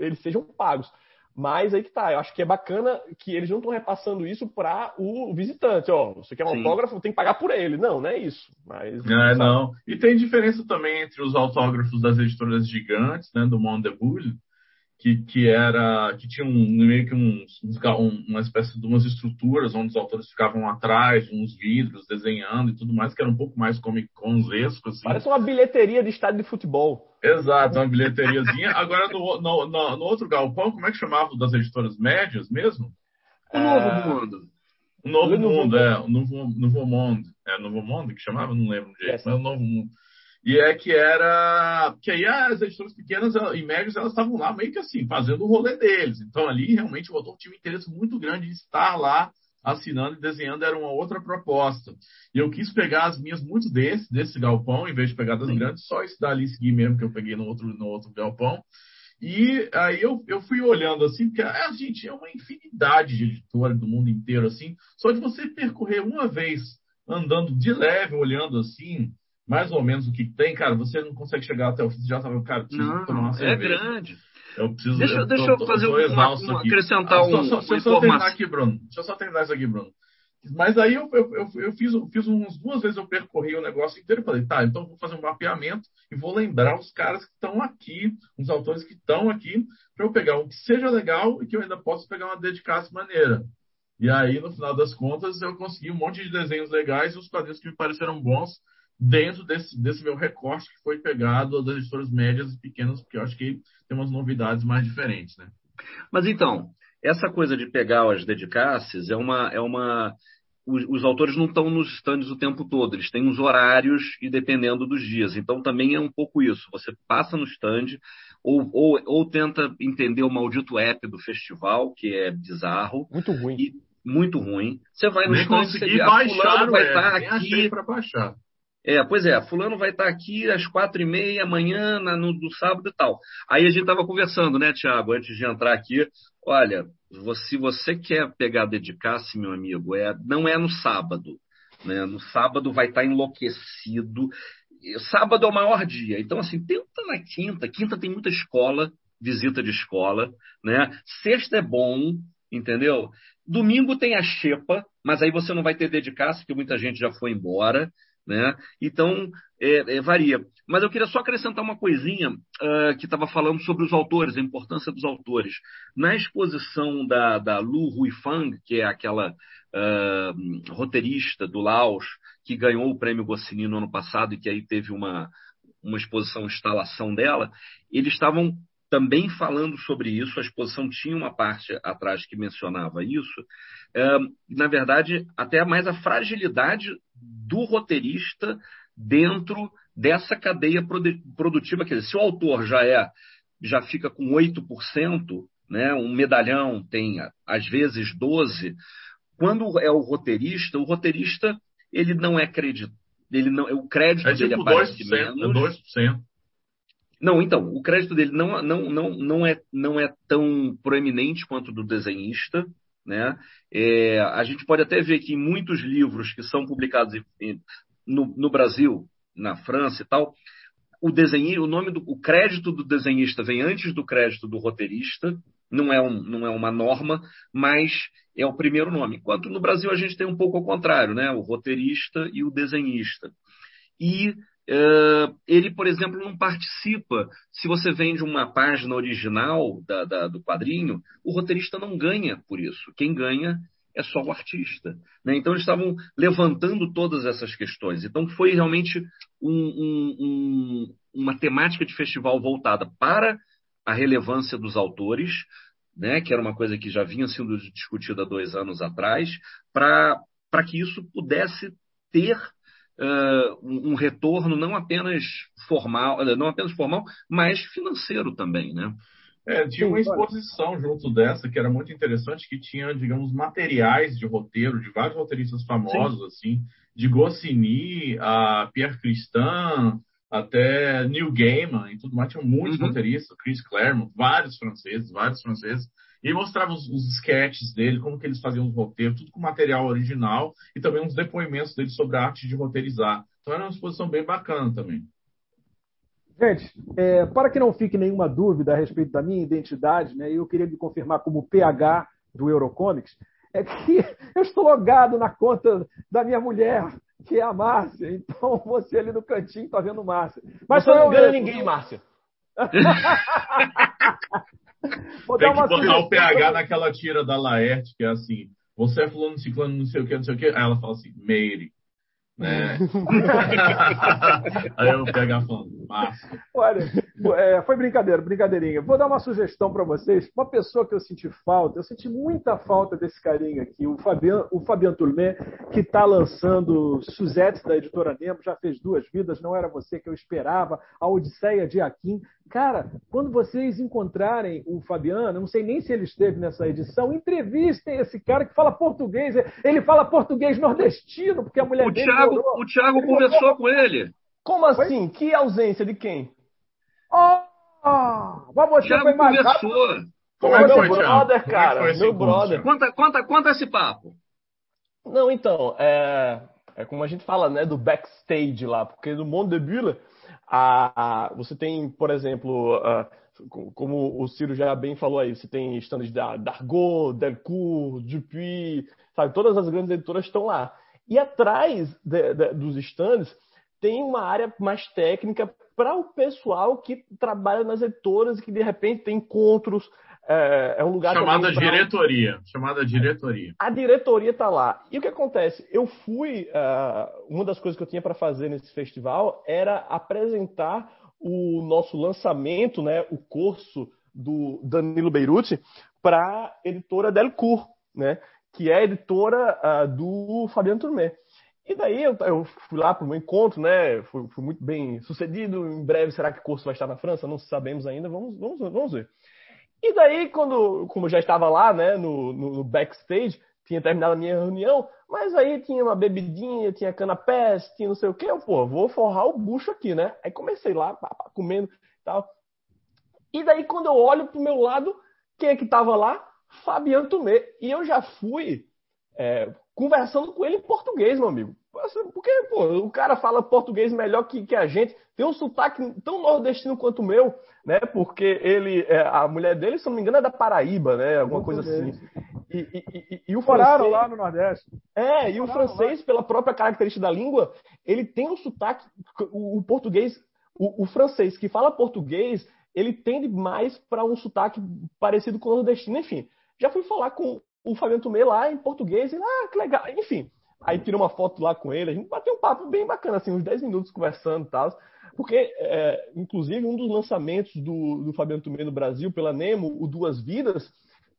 eles sejam pagos. Mas aí que tá, eu acho que é bacana que eles não estão repassando isso para o visitante. Ó, você quer um Sim. autógrafo, tem que pagar por ele. Não, não é isso. Mas, é, não. E tem diferença também entre os autógrafos das editoras gigantes, né, do Monde Bulle, que, que era que tinha um, meio que um, uma espécie de umas estruturas onde os autores ficavam atrás, uns vidros, desenhando e tudo mais, que era um pouco mais comic conzesco. Assim. Parece uma bilheteria de estádio de futebol. Exato, uma bilheteriazinha. Agora, no, no, no, no, outro galpão, como é que chamava das editoras médias mesmo? O Novo é... Mundo. O Novo Mundo, é. O Novo, Novo Mundo. É, Novo Mundo que chamava? Não lembro o jeito, mas o Novo Mundo. E é que era. Que aí as editoras pequenas e médias elas estavam lá meio que assim, fazendo o rolê deles. Então ali realmente o autor tinha um interesse muito grande de estar lá assinando e desenhando, era uma outra proposta. E eu quis pegar as minhas, muito desse, desse galpão, em vez de pegar das Sim. grandes, só esse dali seguir mesmo que eu peguei no outro, no outro galpão. E aí eu, eu fui olhando assim, porque a gente é uma infinidade de editoras do mundo inteiro, assim, só de você percorrer uma vez andando de leve, olhando assim, mais ou menos o que tem, cara, você não consegue chegar até o fim, já sabe, cara, não, tomar uma cerveja. É grande. Eu preciso. Deixa, eu, deixa eu fazer uma, uma, acrescentar ah, um. Só, só, só terminar aqui, Bruno. Deixa eu só terminar isso aqui, Bruno. Mas aí eu, eu, eu, eu fiz, fiz umas duas vezes, eu percorri o negócio inteiro e falei, tá, então vou fazer um mapeamento e vou lembrar os caras que estão aqui, os autores que estão aqui, para eu pegar um que seja legal e que eu ainda possa pegar uma dedicação maneira. E aí, no final das contas, eu consegui um monte de desenhos legais e os quadrinhos que me pareceram bons dentro desse, desse meu recorte que foi pegado das editoras médias e pequenas, porque eu acho que tem umas novidades mais diferentes, né? Mas então, essa coisa de pegar as dedicaces é uma, é uma os, os, autores não estão nos stands o tempo todo, eles têm uns horários e dependendo dos dias. Então também é um pouco isso. Você passa no stand ou, ou, ou tenta entender o maldito app do festival, que é bizarro. Muito ruim. E, muito ruim. Você vai no Nem stand, você vê, ah, fulano vai estar tá aqui. para baixar. É, pois é, fulano vai estar aqui às quatro e meia amanhã, na, no, sábado e tal. Aí a gente estava conversando, né, Tiago, antes de entrar aqui. Olha, se você quer pegar dedicar-se, meu amigo, é, não é no sábado. Né? No sábado vai estar enlouquecido. Sábado é o maior dia. Então, assim, tenta na quinta. Quinta tem muita escola, visita de escola, né? Sexta é bom, entendeu? Domingo tem a xepa, mas aí você não vai ter dedicação, porque muita gente já foi embora, né? Então, é, é, varia. Mas eu queria só acrescentar uma coisinha uh, que estava falando sobre os autores, a importância dos autores. Na exposição da, da Lu Huifang, que é aquela uh, roteirista do Laos, que ganhou o prêmio Goscinny no ano passado e que aí teve uma, uma exposição, instalação dela, eles estavam também falando sobre isso, a exposição tinha uma parte atrás que mencionava isso. Uh, na verdade, até mais a fragilidade do roteirista dentro dessa cadeia produtiva. Quer dizer, se o autor já é, já fica com 8%, né, um medalhão tem às vezes 12%, quando é o roteirista, o roteirista ele não é crédito, ele não, o crédito é tipo dele aparece 2%, menos. É 2%. Não, então, o crédito dele não, não, não, não, é, não é tão proeminente quanto do desenhista. Né? É, a gente pode até ver que em muitos livros que são publicados no, no Brasil, na França e tal, o desenho, o nome do o crédito do desenhista vem antes do crédito do roteirista, não é, um, não é uma norma, mas é o primeiro nome. Enquanto no Brasil a gente tem um pouco ao contrário, né? O roteirista e o desenhista. E ele, por exemplo, não participa. Se você vende uma página original da, da, do quadrinho, o roteirista não ganha por isso. Quem ganha é só o artista. Né? Então, eles estavam levantando todas essas questões. Então, foi realmente um, um, um, uma temática de festival voltada para a relevância dos autores, né? que era uma coisa que já vinha sendo discutida dois anos atrás, para que isso pudesse ter uh, um retorno não apenas formal, não apenas formal, mas financeiro também, né? É, tinha uma exposição junto dessa que era muito interessante, que tinha, digamos, materiais de roteiro de vários roteiristas famosos, Sim. assim, de Goscinny a Pierre Christin, até Neil Gaiman e tudo mais. Tinha muitos uhum. roteiristas, Chris Claremont, vários franceses, vários franceses. E mostrava os, os sketches dele, como que eles faziam os roteiros, tudo com material original e também uns depoimentos dele sobre a arte de roteirizar. Então era uma exposição bem bacana também. Gente, é, para que não fique nenhuma dúvida a respeito da minha identidade, né, eu queria me confirmar como PH do Eurocomics, é que <laughs> eu estou logado na conta da minha mulher, que é a Márcia. Então <laughs> você ali no cantinho está vendo Márcia. Mas você não engana ninguém, Márcia. <laughs> Vou Tem que botar o PH naquela tira da Laerte, que é assim, você é fulano, ciclano, não sei o que, não sei o que. Aí ela fala assim, Meire. Né? <laughs> Aí eu pego a falando, massa. Olha, é, foi brincadeira, brincadeirinha. Vou dar uma sugestão para vocês. Uma pessoa que eu senti falta, eu senti muita falta desse carinha aqui, o Fabian, o que está lançando Suzette da editora Nemo, já fez duas vidas, não era você que eu esperava, a Odisseia de Aquim. Cara, quando vocês encontrarem o Fabiano, não sei nem se ele esteve nessa edição, entrevistem esse cara que fala português. Ele fala português nordestino, porque a mulher o dele. Thiago, o Thiago conversou com ele. Como assim? Que ausência de quem? Oh, oh, mas você Thiago foi conversou. Como é que foi, meu brother, cara. meu brother. Conta, conta, conta esse papo. Não, então, é, é como a gente fala, né, do backstage lá, porque no Monde de Bulle a, a, você tem, por exemplo, como o Ciro já bem falou aí, você tem stands da Dargaud, Delcourt, Dupuis, sabe? Todas as grandes editoras estão lá. E atrás de, de, dos stands tem uma área mais técnica para o pessoal que trabalha nas editoras e que de repente tem encontros, é, é um lugar chamada diretoria, chamada diretoria. A diretoria está lá. E o que acontece? Eu fui, uh, uma das coisas que eu tinha para fazer nesse festival era apresentar o nosso lançamento, né, o curso do Danilo Beirute para a editora Delcourt, né, que é editora uh, do Fabiano Turmé. E daí eu, eu fui lá para o meu encontro, né? Fui, muito bem sucedido. Em breve, será que o curso vai estar na França? Não sabemos ainda. Vamos, vamos, vamos ver. E daí, quando, como eu já estava lá, né, no, no, backstage, tinha terminado a minha reunião, mas aí tinha uma bebidinha, tinha canapés, tinha não sei o quê, eu, pô, vou forrar o bucho aqui, né? Aí comecei lá, pá, pá, comendo e tal. E daí, quando eu olho pro meu lado, quem é que tava lá? Fabiano Tumê. E eu já fui, é, conversando com ele em português, meu amigo. Assim, porque, pô, o cara fala português melhor que, que a gente, tem um sotaque tão nordestino quanto o meu, né? Porque ele, é, a mulher dele, se não me engano, é da Paraíba, né? Alguma coisa assim. E, e, e, e o Moraram francês, lá no Nordeste. é, e o francês, pela própria característica da língua, ele tem um sotaque, o, o português, o, o francês que fala português, ele tende mais para um sotaque parecido com o nordestino, enfim. Já fui falar com o Fabiano Tumê lá em português, e ah, que legal, enfim. Aí tirei uma foto lá com ele, a gente bateu um papo bem bacana, assim, uns 10 minutos conversando e tal. Porque, é, inclusive, um dos lançamentos do, do Fabiano Tumê no Brasil, pela Nemo, o Duas Vidas,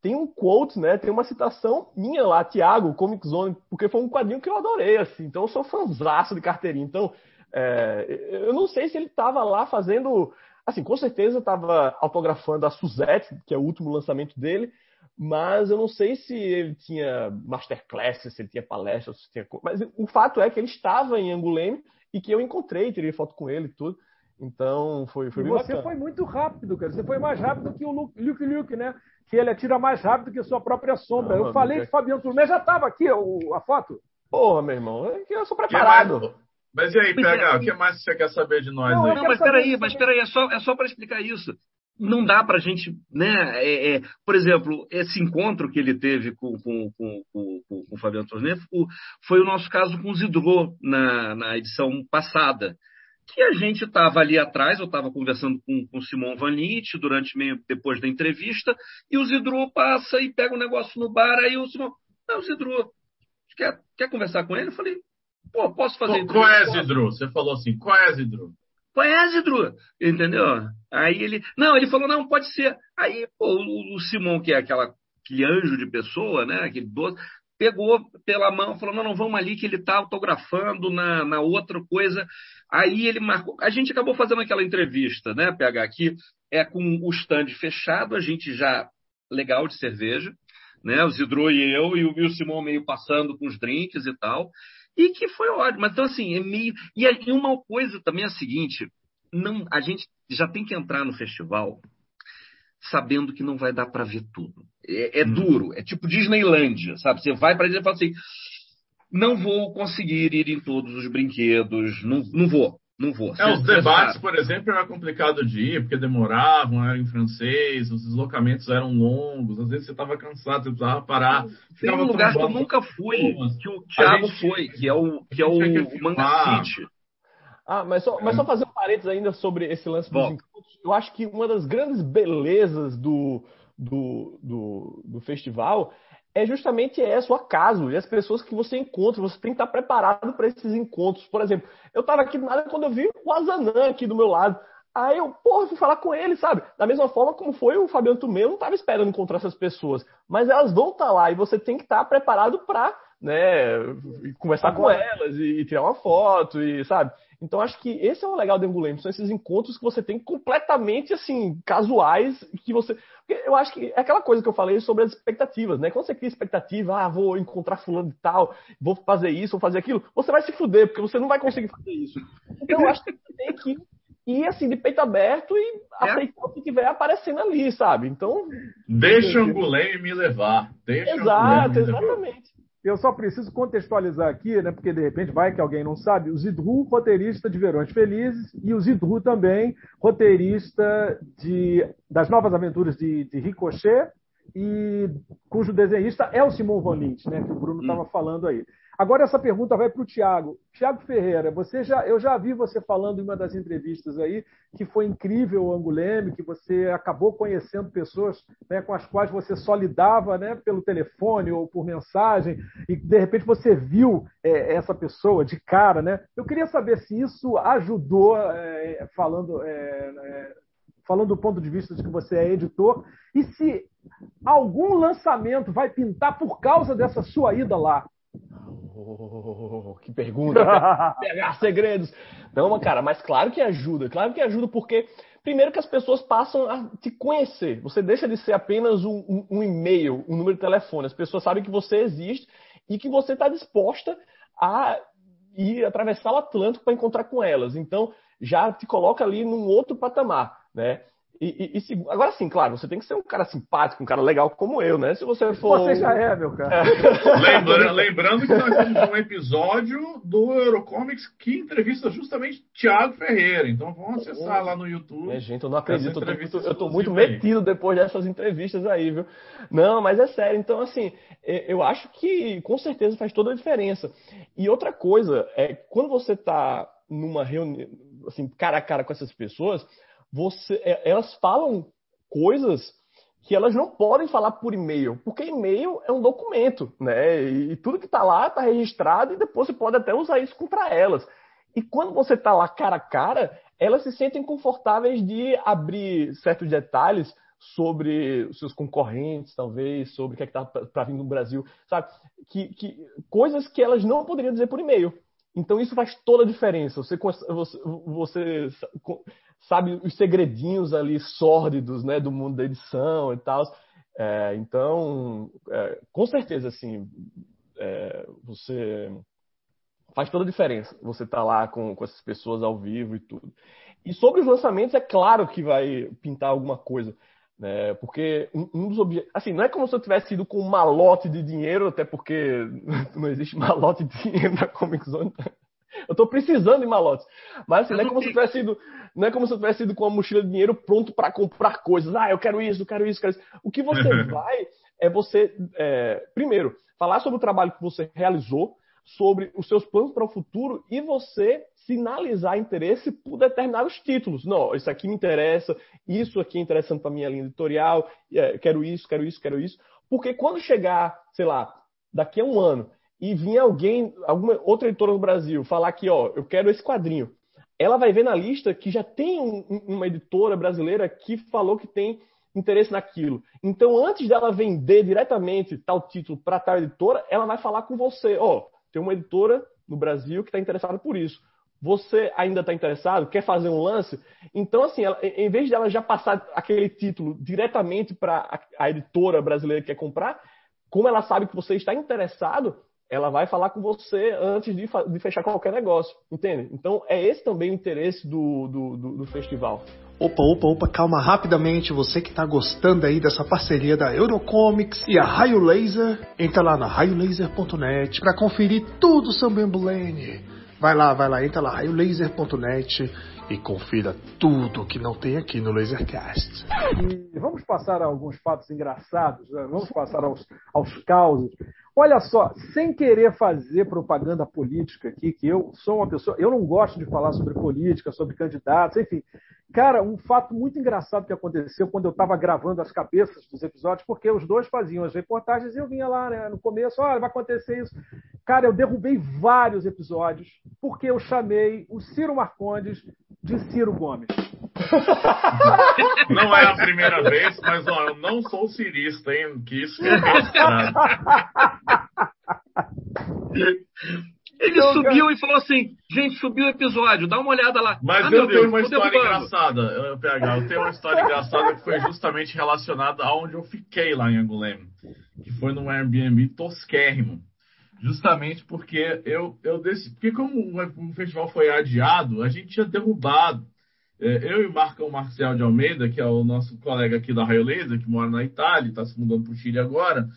tem um quote, né? Tem uma citação minha lá, Thiago, Comic Zone, porque foi um quadrinho que eu adorei, assim. Então, eu sou fãzaço de carteirinha. Então, é, eu não sei se ele estava lá fazendo... Assim, com certeza estava autografando a Suzette, que é o último lançamento dele, mas eu não sei se ele tinha masterclass, se ele tinha palestra, se tinha... mas o fato é que ele estava em Anguleme e que eu encontrei, tirei foto com ele e tudo. Então foi, foi E você bacana. foi muito rápido, cara. Você foi mais rápido que o Lu- Luke Luke, né? Que ele atira mais rápido que a sua própria sombra. Não, eu falei que Fabiano Turmé já estava aqui, o- a foto. Porra, meu irmão, é que eu sou preparado. mais- Mas e aí, Pois é. PH, o que mais você quer saber de nós Não, aí? Não, mas peraí, mas peraí, é só, é só para explicar isso. Não dá pra gente, né? é, é, por exemplo, esse encontro que ele teve com, com, com, com, com, o Fabiano Torné foi, o nosso caso com o Zidro na, na edição passada. Que a gente estava ali atrás, eu estava conversando com, com o Simon Van Lint durante meio depois da entrevista, e o Zidro passa e pega um negócio no bar, aí o Simon, não, Zidro, quer, quer conversar com ele? Eu falei, pô, posso fazer Qual, é. Zidru? Você falou assim, qual é, Zidru? É, Zidru? Entendeu? Aí ele. Não, ele falou, não, pode ser. Aí, pô, o, o Simon, que é aquela, aquele anjo de pessoa, né? Aquele doce, pegou pela mão, falou, não, não, vamos ali que ele tá autografando na, na outra coisa. Aí ele marcou. A gente acabou fazendo aquela entrevista, né, PH, aqui, é com o stand fechado, a gente já. Legal de cerveja, né? O Zidro e eu, e o, e o Simon meio passando com os drinks e tal. E que foi ótimo. Então, assim, é meio. E, e uma coisa também é a seguinte: não, a gente já tem que entrar no festival sabendo que não vai dar para ver tudo. É, é Hum. duro, é tipo Disneylândia, sabe? Você vai para Disney e fala assim: não vou conseguir ir em todos os brinquedos, não, não vou, não vou. É, os <laughs> debates, por exemplo, era complicado de ir, porque demoravam, era em francês, os deslocamentos eram longos, às vezes você estava cansado, você precisava parar. Tem um lugar que eu nunca fui, que o Thiago gente- foi, que é o, que é o, Manga. City. Ah, mas só, mas só fazer um parênteses ainda sobre esse lance dos Bom. encontros. Eu acho que uma das grandes belezas do, do, do, do festival é justamente essa, o acaso, e as pessoas que você encontra. Você tem que estar preparado para esses encontros. Por exemplo, eu estava aqui do nada quando eu vi o Azanã aqui do meu lado. Aí eu, porra, fui falar com ele, sabe? Da mesma forma como foi o Fabiano Tumê, eu não estava esperando encontrar essas pessoas. Mas elas vão estar lá e você tem que estar preparado para né, conversar com Agora- elas e, e tirar uma foto, e sabe? Então acho que esse é o legal do Anguleme, são esses encontros que você tem completamente assim, casuais, que você. porque Eu acho que é aquela coisa que eu falei sobre as expectativas, né? Quando você cria expectativa, ah, vou encontrar fulano de tal, vou fazer isso, vou fazer aquilo, você vai se fuder, porque você não vai conseguir fazer isso. Então eu acho que você tem que ir assim, de peito aberto e É. aceitar o que tiver aparecendo ali, sabe? Então, Deixa o Anguleme me levar. Deixa exato, exatamente. Eu só preciso contextualizar aqui, né? Porque de repente vai que alguém não sabe. O Zidru, roteirista de Verões Felizes, e o Zidru também, roteirista de, das Novas Aventuras de, de Ricochet, e cujo desenhista é o Simon Von Lint, né? Que o Bruno estava falando aí. Agora essa pergunta vai para o Tiago. Tiago Ferreira, você já, eu já vi você falando em uma das entrevistas aí que foi incrível o Anguleme, que você acabou conhecendo pessoas né, com as quais você só lidava né, pelo telefone ou por mensagem, e de repente você viu é, essa pessoa de cara. Né? Eu queria saber se isso ajudou, é, falando, é, é, falando do ponto de vista de que você é editor, e se algum lançamento vai pintar por causa dessa sua ida lá. Oh, <laughs> que pergunta. <laughs> pegar segredos. Não, cara, mas claro que ajuda. Claro que ajuda, porque primeiro que as pessoas passam a te conhecer. Você deixa de ser apenas um, um, um e-mail, um número de telefone. As pessoas sabem que você existe e que você está disposta a ir atravessar o Atlântico para encontrar com elas. Então, já te coloca ali num outro patamar, né? E, e, e, agora sim, claro, você tem que ser um cara simpático, um cara legal como eu, né? Se você for. Você já é, meu cara. <laughs> Lembrando, lembrando que nós temos um episódio do Eurocomics que entrevista justamente Thiago Ferreira. Então vamos acessar lá no YouTube. É, gente, eu não acredito. Eu tô, muito, eu tô muito metido depois dessas entrevistas aí, viu? Não, mas é sério. Então, assim, eu acho que com certeza faz toda a diferença. E outra coisa, é quando você tá numa reunião, assim, cara a cara com essas pessoas você, é, elas falam coisas que elas não podem falar por e-mail, porque e-mail é um documento, né? E, tudo que está lá está registrado e depois você pode até usar isso contra elas. E quando você está lá cara a cara, elas se sentem confortáveis de abrir certos detalhes sobre seus concorrentes, talvez, sobre o que é está para vir no Brasil, sabe? Que, que, coisas que elas não poderiam dizer por e-mail. Então isso faz toda a diferença. Você, você, você sabe os segredinhos ali sórdidos, né, do mundo da edição e tal. É, então, é, com certeza, assim, é, você faz toda a diferença. Você tá lá com, com essas pessoas ao vivo e tudo. E sobre os lançamentos, é claro que vai pintar alguma coisa. Né? Porque um, um dos objetivos. Assim, não é como se eu tivesse ido com um malote de dinheiro, até porque <laughs> não existe malote de dinheiro na Comic Zone. Eu estou precisando de malotes. Mas assim, não é como se eu tivesse ido, não é como se eu tivesse ido com uma mochila de dinheiro pronto para comprar coisas. Ah, eu quero isso, eu quero isso, eu quero isso. O que você <laughs> vai é você, é, primeiro, falar sobre o trabalho que você realizou, sobre os seus planos para o futuro e você sinalizar interesse por determinados títulos. Não, isso aqui me interessa, isso aqui é interessante para minha linha editorial, é, quero isso, quero isso, quero isso. Porque quando chegar, sei lá, daqui a um ano, e vir alguém, alguma outra editora do Brasil, falar que, ó, eu quero esse quadrinho, ela vai ver na lista que já tem um, uma editora brasileira que falou que tem interesse naquilo. Então, antes dela vender diretamente tal título para tal editora, ela vai falar com você, ó, tem uma editora no Brasil que está interessada por isso. Você ainda está interessado? Quer fazer um lance? Então, assim, ela, em vez de ela já passar aquele título diretamente para a, a editora brasileira que quer comprar, como ela sabe que você está interessado, ela vai falar com você antes de, de, fechar qualquer negócio, entende? Então é esse também o interesse do, do, do, do festival. Opa, opa, opa, calma rapidamente. Você que está gostando aí dessa parceria da Eurocomics e a Raio Laser, entra lá na raiolaser.net para conferir tudo sobre Embulene. Vai lá, vai lá, entra lá, raiolaser.net e confira tudo que não tem aqui no Lasercast. E vamos passar a alguns fatos engraçados, né? vamos passar aos, aos causos. Olha só, sem querer fazer propaganda política aqui, que eu sou uma pessoa, eu não gosto de falar sobre política, sobre candidatos, enfim. Cara, um fato muito engraçado que aconteceu quando eu estava gravando as cabeças dos episódios, porque os dois faziam as reportagens e eu vinha lá né, no começo, olha, vai acontecer isso. Cara, eu derrubei vários episódios porque eu chamei o Ciro Marcondes de Ciro Gomes. Não é a primeira vez, mas ó, eu não sou cirista, hein? Que isso é Ele então, subiu cara... e falou assim: gente, subiu o episódio, dá uma olhada lá. Mas ah, eu tenho uma história engraçada, eu, PH, eu tenho uma história engraçada que foi justamente relacionada aonde eu fiquei lá em Anguleme, que foi num Airbnb tosquérrimo. Justamente porque eu, eu desse, porque como o festival foi adiado, a gente tinha derrubado. É, eu e o Marcão Marcel de Almeida, que é o nosso colega aqui da Raio Laser, que mora na Itália, está se mudando para o Chile agora,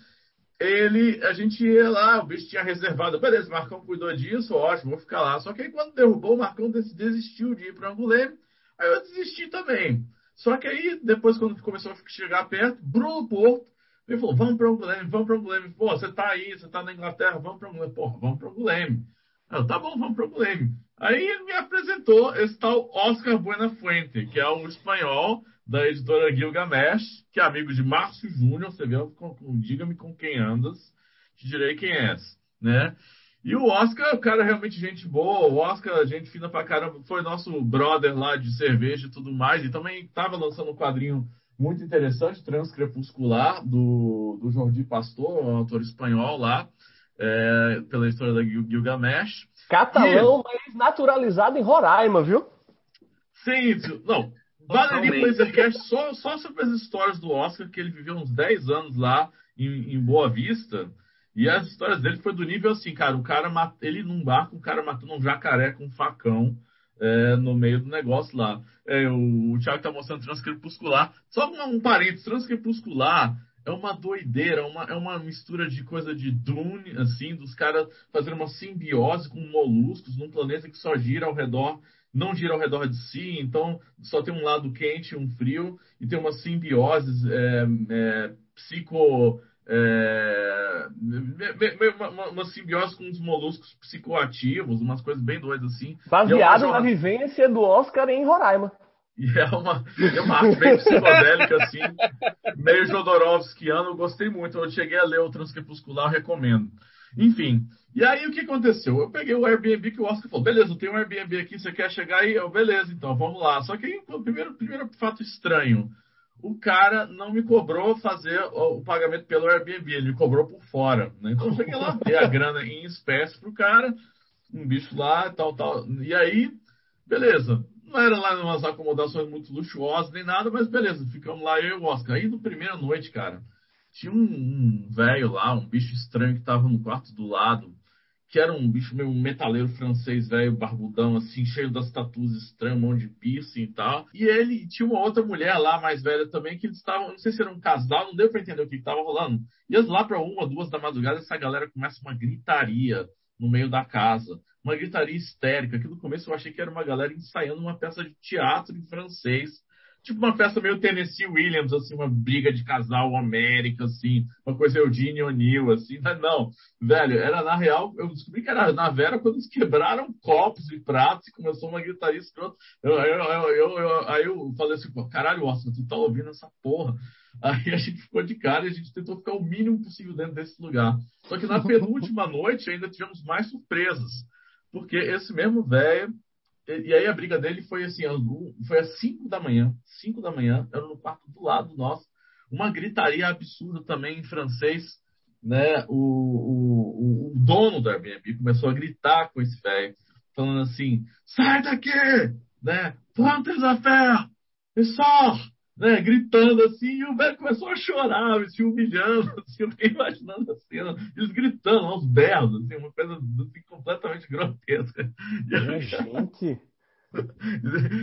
ele, a gente ia lá, o bicho tinha reservado, beleza, o Marcão cuidou disso, ótimo, vou ficar lá. Só que aí quando derrubou, o Marcão desistiu de ir para Anguleme, aí eu desisti também. Só que aí, depois, quando começou a chegar perto, Bruno Porto, ele falou, vamos para Anguleme, vamos para Anguleme. Pô, você tá aí, você tá na Inglaterra, vamos para Anguleme. Pô, vamos para Anguleme. Eu, tá bom, vamos para Anguleme. Aí ele me apresentou esse tal Oscar Buenafuente, que é um espanhol da editora Gilgamesh, que é amigo de Márcio Júnior, você vê, diga-me com quem andas, te direi quem és, né? E o Oscar, o cara é realmente gente boa, o Oscar, gente fina pra caramba, foi nosso brother lá de cerveja e tudo mais, e também estava lançando um quadrinho muito interessante, Transcrepuscular, do, do Jordi Pastor, um autor espanhol lá, é, pela história da Gilgamesh. Catalão, e... mas naturalizado em Roraima, viu? Sim, não, Valeria o Lasercast só, só sobre as histórias do Oscar, que ele viveu uns 10 anos lá em, em Boa Vista. E as histórias dele foi do nível assim, cara, o cara ele num barco, o cara matando um jacaré com um facão. é, no meio do negócio lá. É, o, o Thiago tá mostrando transcrepuscular. Só um, um parênteses, transcrepuscular é uma doideira, é uma, é uma mistura de coisa de Dune, assim, dos caras fazendo uma simbiose com moluscos num planeta que só gira ao redor, não gira ao redor de si, então só tem um lado quente e um frio, e tem uma simbiose é, é, psico. É, uma, uma, simbiose com os moluscos psicoativos, umas coisas bem doidas assim. Baseado é na vivência do Oscar em Roraima. E é uma, é uma arte bem psicodélica, assim, meio Jodorowskiano, eu gostei muito. Eu cheguei a ler o Transcrepuscular, recomendo. Enfim, e aí o que aconteceu? Eu peguei o Airbnb que o Oscar falou, beleza, tem um Airbnb aqui, você quer chegar aí? Eu, beleza, então, vamos lá. Só que aí, o primeiro, primeiro fato estranho, o cara não me cobrou fazer o pagamento pelo Airbnb, ele me cobrou por fora. Né? Então eu cheguei lá, dei a grana em espécie pro cara, um bicho lá, tal, tal. E aí, beleza. Não era lá umas acomodações muito luxuosas nem nada, mas beleza, ficamos lá eu e o Oscar. Aí, na primeira noite, cara, tinha um, um velho lá, um bicho estranho que tava no quarto do lado, que era um bicho meio um metaleiro francês, velho, barbudão, assim, cheio das tatuas estranhas, um monte de piercing e tal. E ele tinha uma outra mulher lá, mais velha também, que eles estavam, não sei se era um casal, não deu pra entender o que estava rolando. E lá para uma, duas da madrugada, essa galera começa uma gritaria no meio da casa uma gritaria histérica, que no começo eu achei que era uma galera ensaiando uma peça de teatro em francês, tipo uma peça meio Tennessee Williams, assim, uma briga de casal América, assim, uma coisa Eugene O'Neill, assim, mas não, velho, era na real, eu descobri que era na Vera quando eles quebraram copos e pratos e começou uma gritaria escrota. Eu, eu, eu, aí eu falei assim, caralho, Oscar, tu tá ouvindo essa porra? <laughs> Aí a gente ficou de cara e a gente tentou ficar o mínimo possível dentro desse lugar. Só que na <laughs> penúltima noite ainda tivemos mais surpresas porque esse mesmo velho. E aí a briga dele foi assim, foi às 5 da manhã. 5 da manhã, era no quarto do lado nosso. Uma gritaria absurda também em francês. Né? O, o, o dono do Airbnb começou a gritar com esse velho, falando assim: sai daqui! Né? Plantes affaires! E sort! Né, gritando assim, e o velho começou a chorar, se humilhando, <laughs> assim, eu fiquei imaginando a cena, eles gritando aos berros, assim, uma coisa assim, completamente grotesca. E aí, gente! <laughs>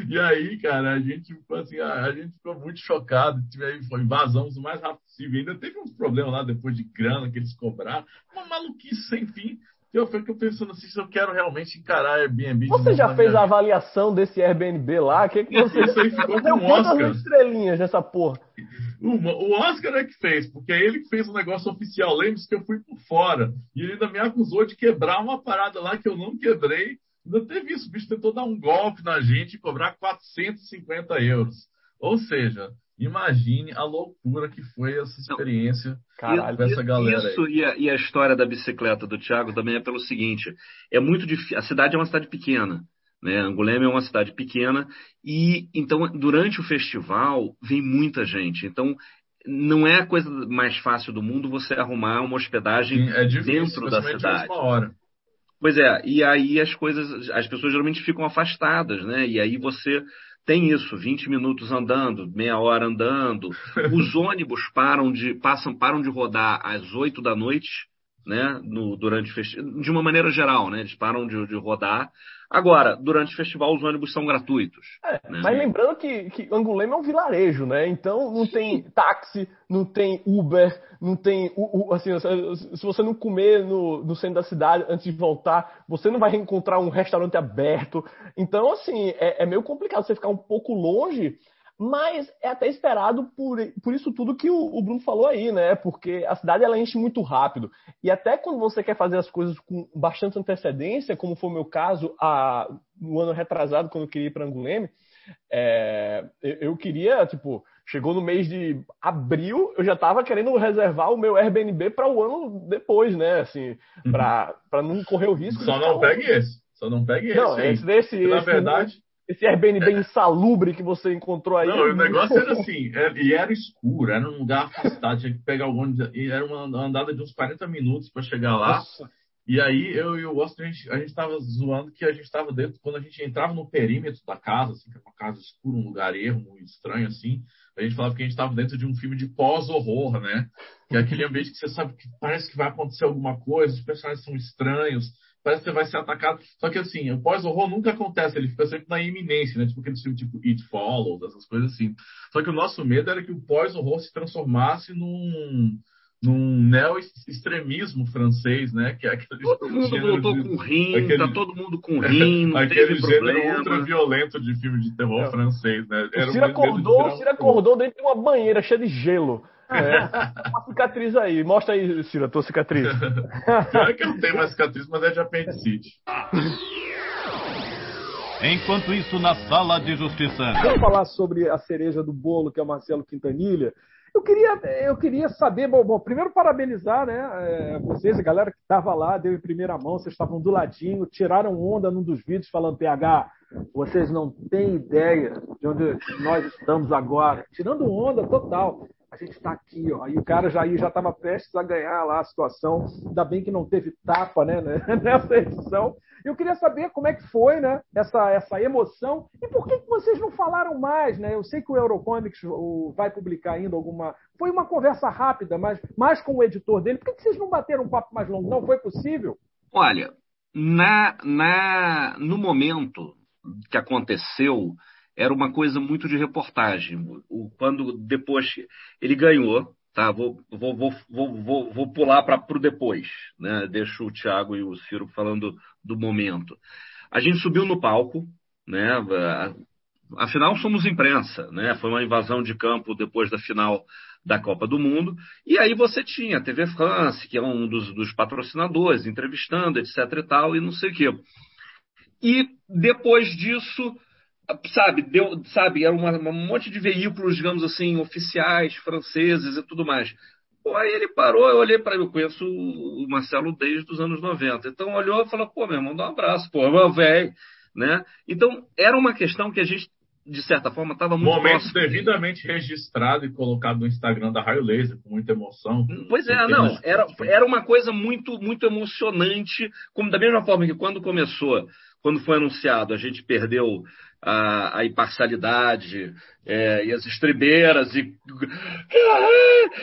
E aí, cara, a gente ficou assim, a, a gente ficou muito chocado, tive, foi, vazamos o mais rápido possível. Ainda teve uns problemas lá depois de grana que eles cobraram, uma maluquice sem fim. Eu fico pensando assim, se eu quero realmente encarar Airbnb. Você já fez a avaliação desse Airbnb lá? O que, que você Isso aí ficou com o Oscar. estrelinhas nessa porra? Uma, o Oscar é que fez, porque é ele que fez o negócio oficial. Lembre-se que eu fui por fora. E ele ainda me acusou de quebrar uma parada lá que eu não quebrei. Ainda teve isso. O bicho tentou dar um golpe na gente e cobrar 450 euros. Ou seja, Imagine a loucura que foi essa experiência Caralho, dessa galera. Isso e a, e a, história da bicicleta do Thiago também é pelo seguinte: é muito difícil. A cidade é uma cidade pequena. Né? Angulema é uma cidade pequena e então durante o festival vem muita gente. Então não é a coisa mais fácil do mundo você arrumar uma hospedagem Sim, é difícil, dentro da cidade. Pois é, e aí as coisas, as pessoas geralmente ficam afastadas, né? E aí você tem isso, 20 minutos andando, meia hora andando. <laughs> Os ônibus param de, passam, param de rodar às 8 da noite, né? No, durante de uma maneira geral, né? Eles param de, de rodar Agora, durante o festival, os ônibus são gratuitos. É, né? Mas lembrando que, que Angulema é um vilarejo, né? Então não Sim. tem táxi, não tem Uber, não tem. Assim, se você não comer no, no centro da cidade antes de voltar, você não vai encontrar um restaurante aberto. Então, assim, é, é meio complicado você ficar um pouco longe mas é até esperado por, por isso tudo que o, o, Bruno falou aí, né? Porque a cidade ela enche muito rápido. E até quando você quer fazer as coisas com bastante antecedência, como foi o meu caso a, no ano retrasado, quando eu queria ir para Anguleme, é, eu, queria, tipo, chegou no mês de abril, eu já estava querendo reservar o meu Airbnb para o ano depois, né? Assim, uhum. para não correr o risco. Só não pegue esse. Só não pegue esse. Não, esse desse. Na verdade esse Airbnb é. insalubre que você encontrou aí. Não, o negócio era assim, era, é, e era escuro, era um lugar afastado, tinha que pegar algum. Era uma andada de uns 40 minutos para chegar lá. Nossa. E aí eu e o Austin, a gente, a gente tava zoando que a gente estava dentro, quando a gente entrava no perímetro da casa, assim, que é uma casa escura, um lugar ermo, estranho, assim, a gente falava que a gente estava dentro de um filme de pós-horror, né? Que é aquele ambiente que você sabe que parece que vai acontecer alguma coisa, os personagens são estranhos, parece que você vai ser atacado. Só que assim, o pós-horror nunca acontece, ele fica sempre na iminência, né? Tipo aquele filme tipo It Follows, essas coisas assim. Só que o nosso medo era que o pós-horror se transformasse num num neo-extremismo francês, né? Que é aquele todo mundo voltou de, com rim, tá aquele, tá todo mundo com rim, não aquele teve gênero problema. ultra violento de filme de terror é. francês, né? Era o Ciro acordou, Ciro acordou dentro de uma banheira cheia de gelo. É. uma cicatriz aí. Mostra aí, Ciro, a tua cicatriz. <laughs> Pior é que eu não tenho mais cicatriz, mas é de apendicite. Enquanto isso, na sala de justiça. Vamos falar sobre a cereja do bolo, que é o Marcelo Quintanilha. Eu queria, eu queria saber, bom, bom primeiro parabenizar né, é, vocês, a galera que estava lá, deu em primeira mão, vocês estavam do ladinho, tiraram onda num dos vídeos falando, PH, vocês não têm ideia de onde nós estamos agora. Tirando onda total a gente está aqui, ó. E o cara já já estava prestes a ganhar lá a situação. Ainda bem que não teve tapa, né, né <laughs> nessa edição. Eu queria saber como é que foi, né, essa, essa emoção e por que, que vocês não falaram mais, né? Eu sei que o Eurocomics vai publicar ainda alguma. Foi uma conversa rápida, mas mais com o editor dele. Por que, que vocês não bateram um papo mais longo? Não foi possível? Olha, na, na, no momento que aconteceu, era uma coisa muito de reportagem. O, quando depois ele ganhou, tá? Vou, vou, vou, vou, vou pular para o depois, né? Deixo o Thiago e o Ciro falando do momento. A gente subiu no palco, né? Afinal, somos imprensa, né? Foi uma invasão de campo depois da final da Copa do Mundo. E aí você tinha a TV France, que é um dos, dos patrocinadores, entrevistando, etc e tal, e não sei o quê. E depois disso, sabe, deu, sabe, era uma, um monte de veículos, digamos assim, oficiais, franceses e tudo mais. Pô, aí ele parou, eu olhei para ele, eu conheço o Marcelo desde os anos 90. Então olhou e falou, pô, meu irmão, dá um abraço, pô, meu velho, né? Então era uma questão que a gente, de certa forma, estava muito Momento próximo. devidamente registrado e colocado no Instagram da Raio Laser, com muita emoção. Pois é, não, era, era uma coisa muito, muito emocionante, como da mesma forma que quando começou, quando foi anunciado, a gente perdeu a, a imparcialidade é, e as estribeiras e.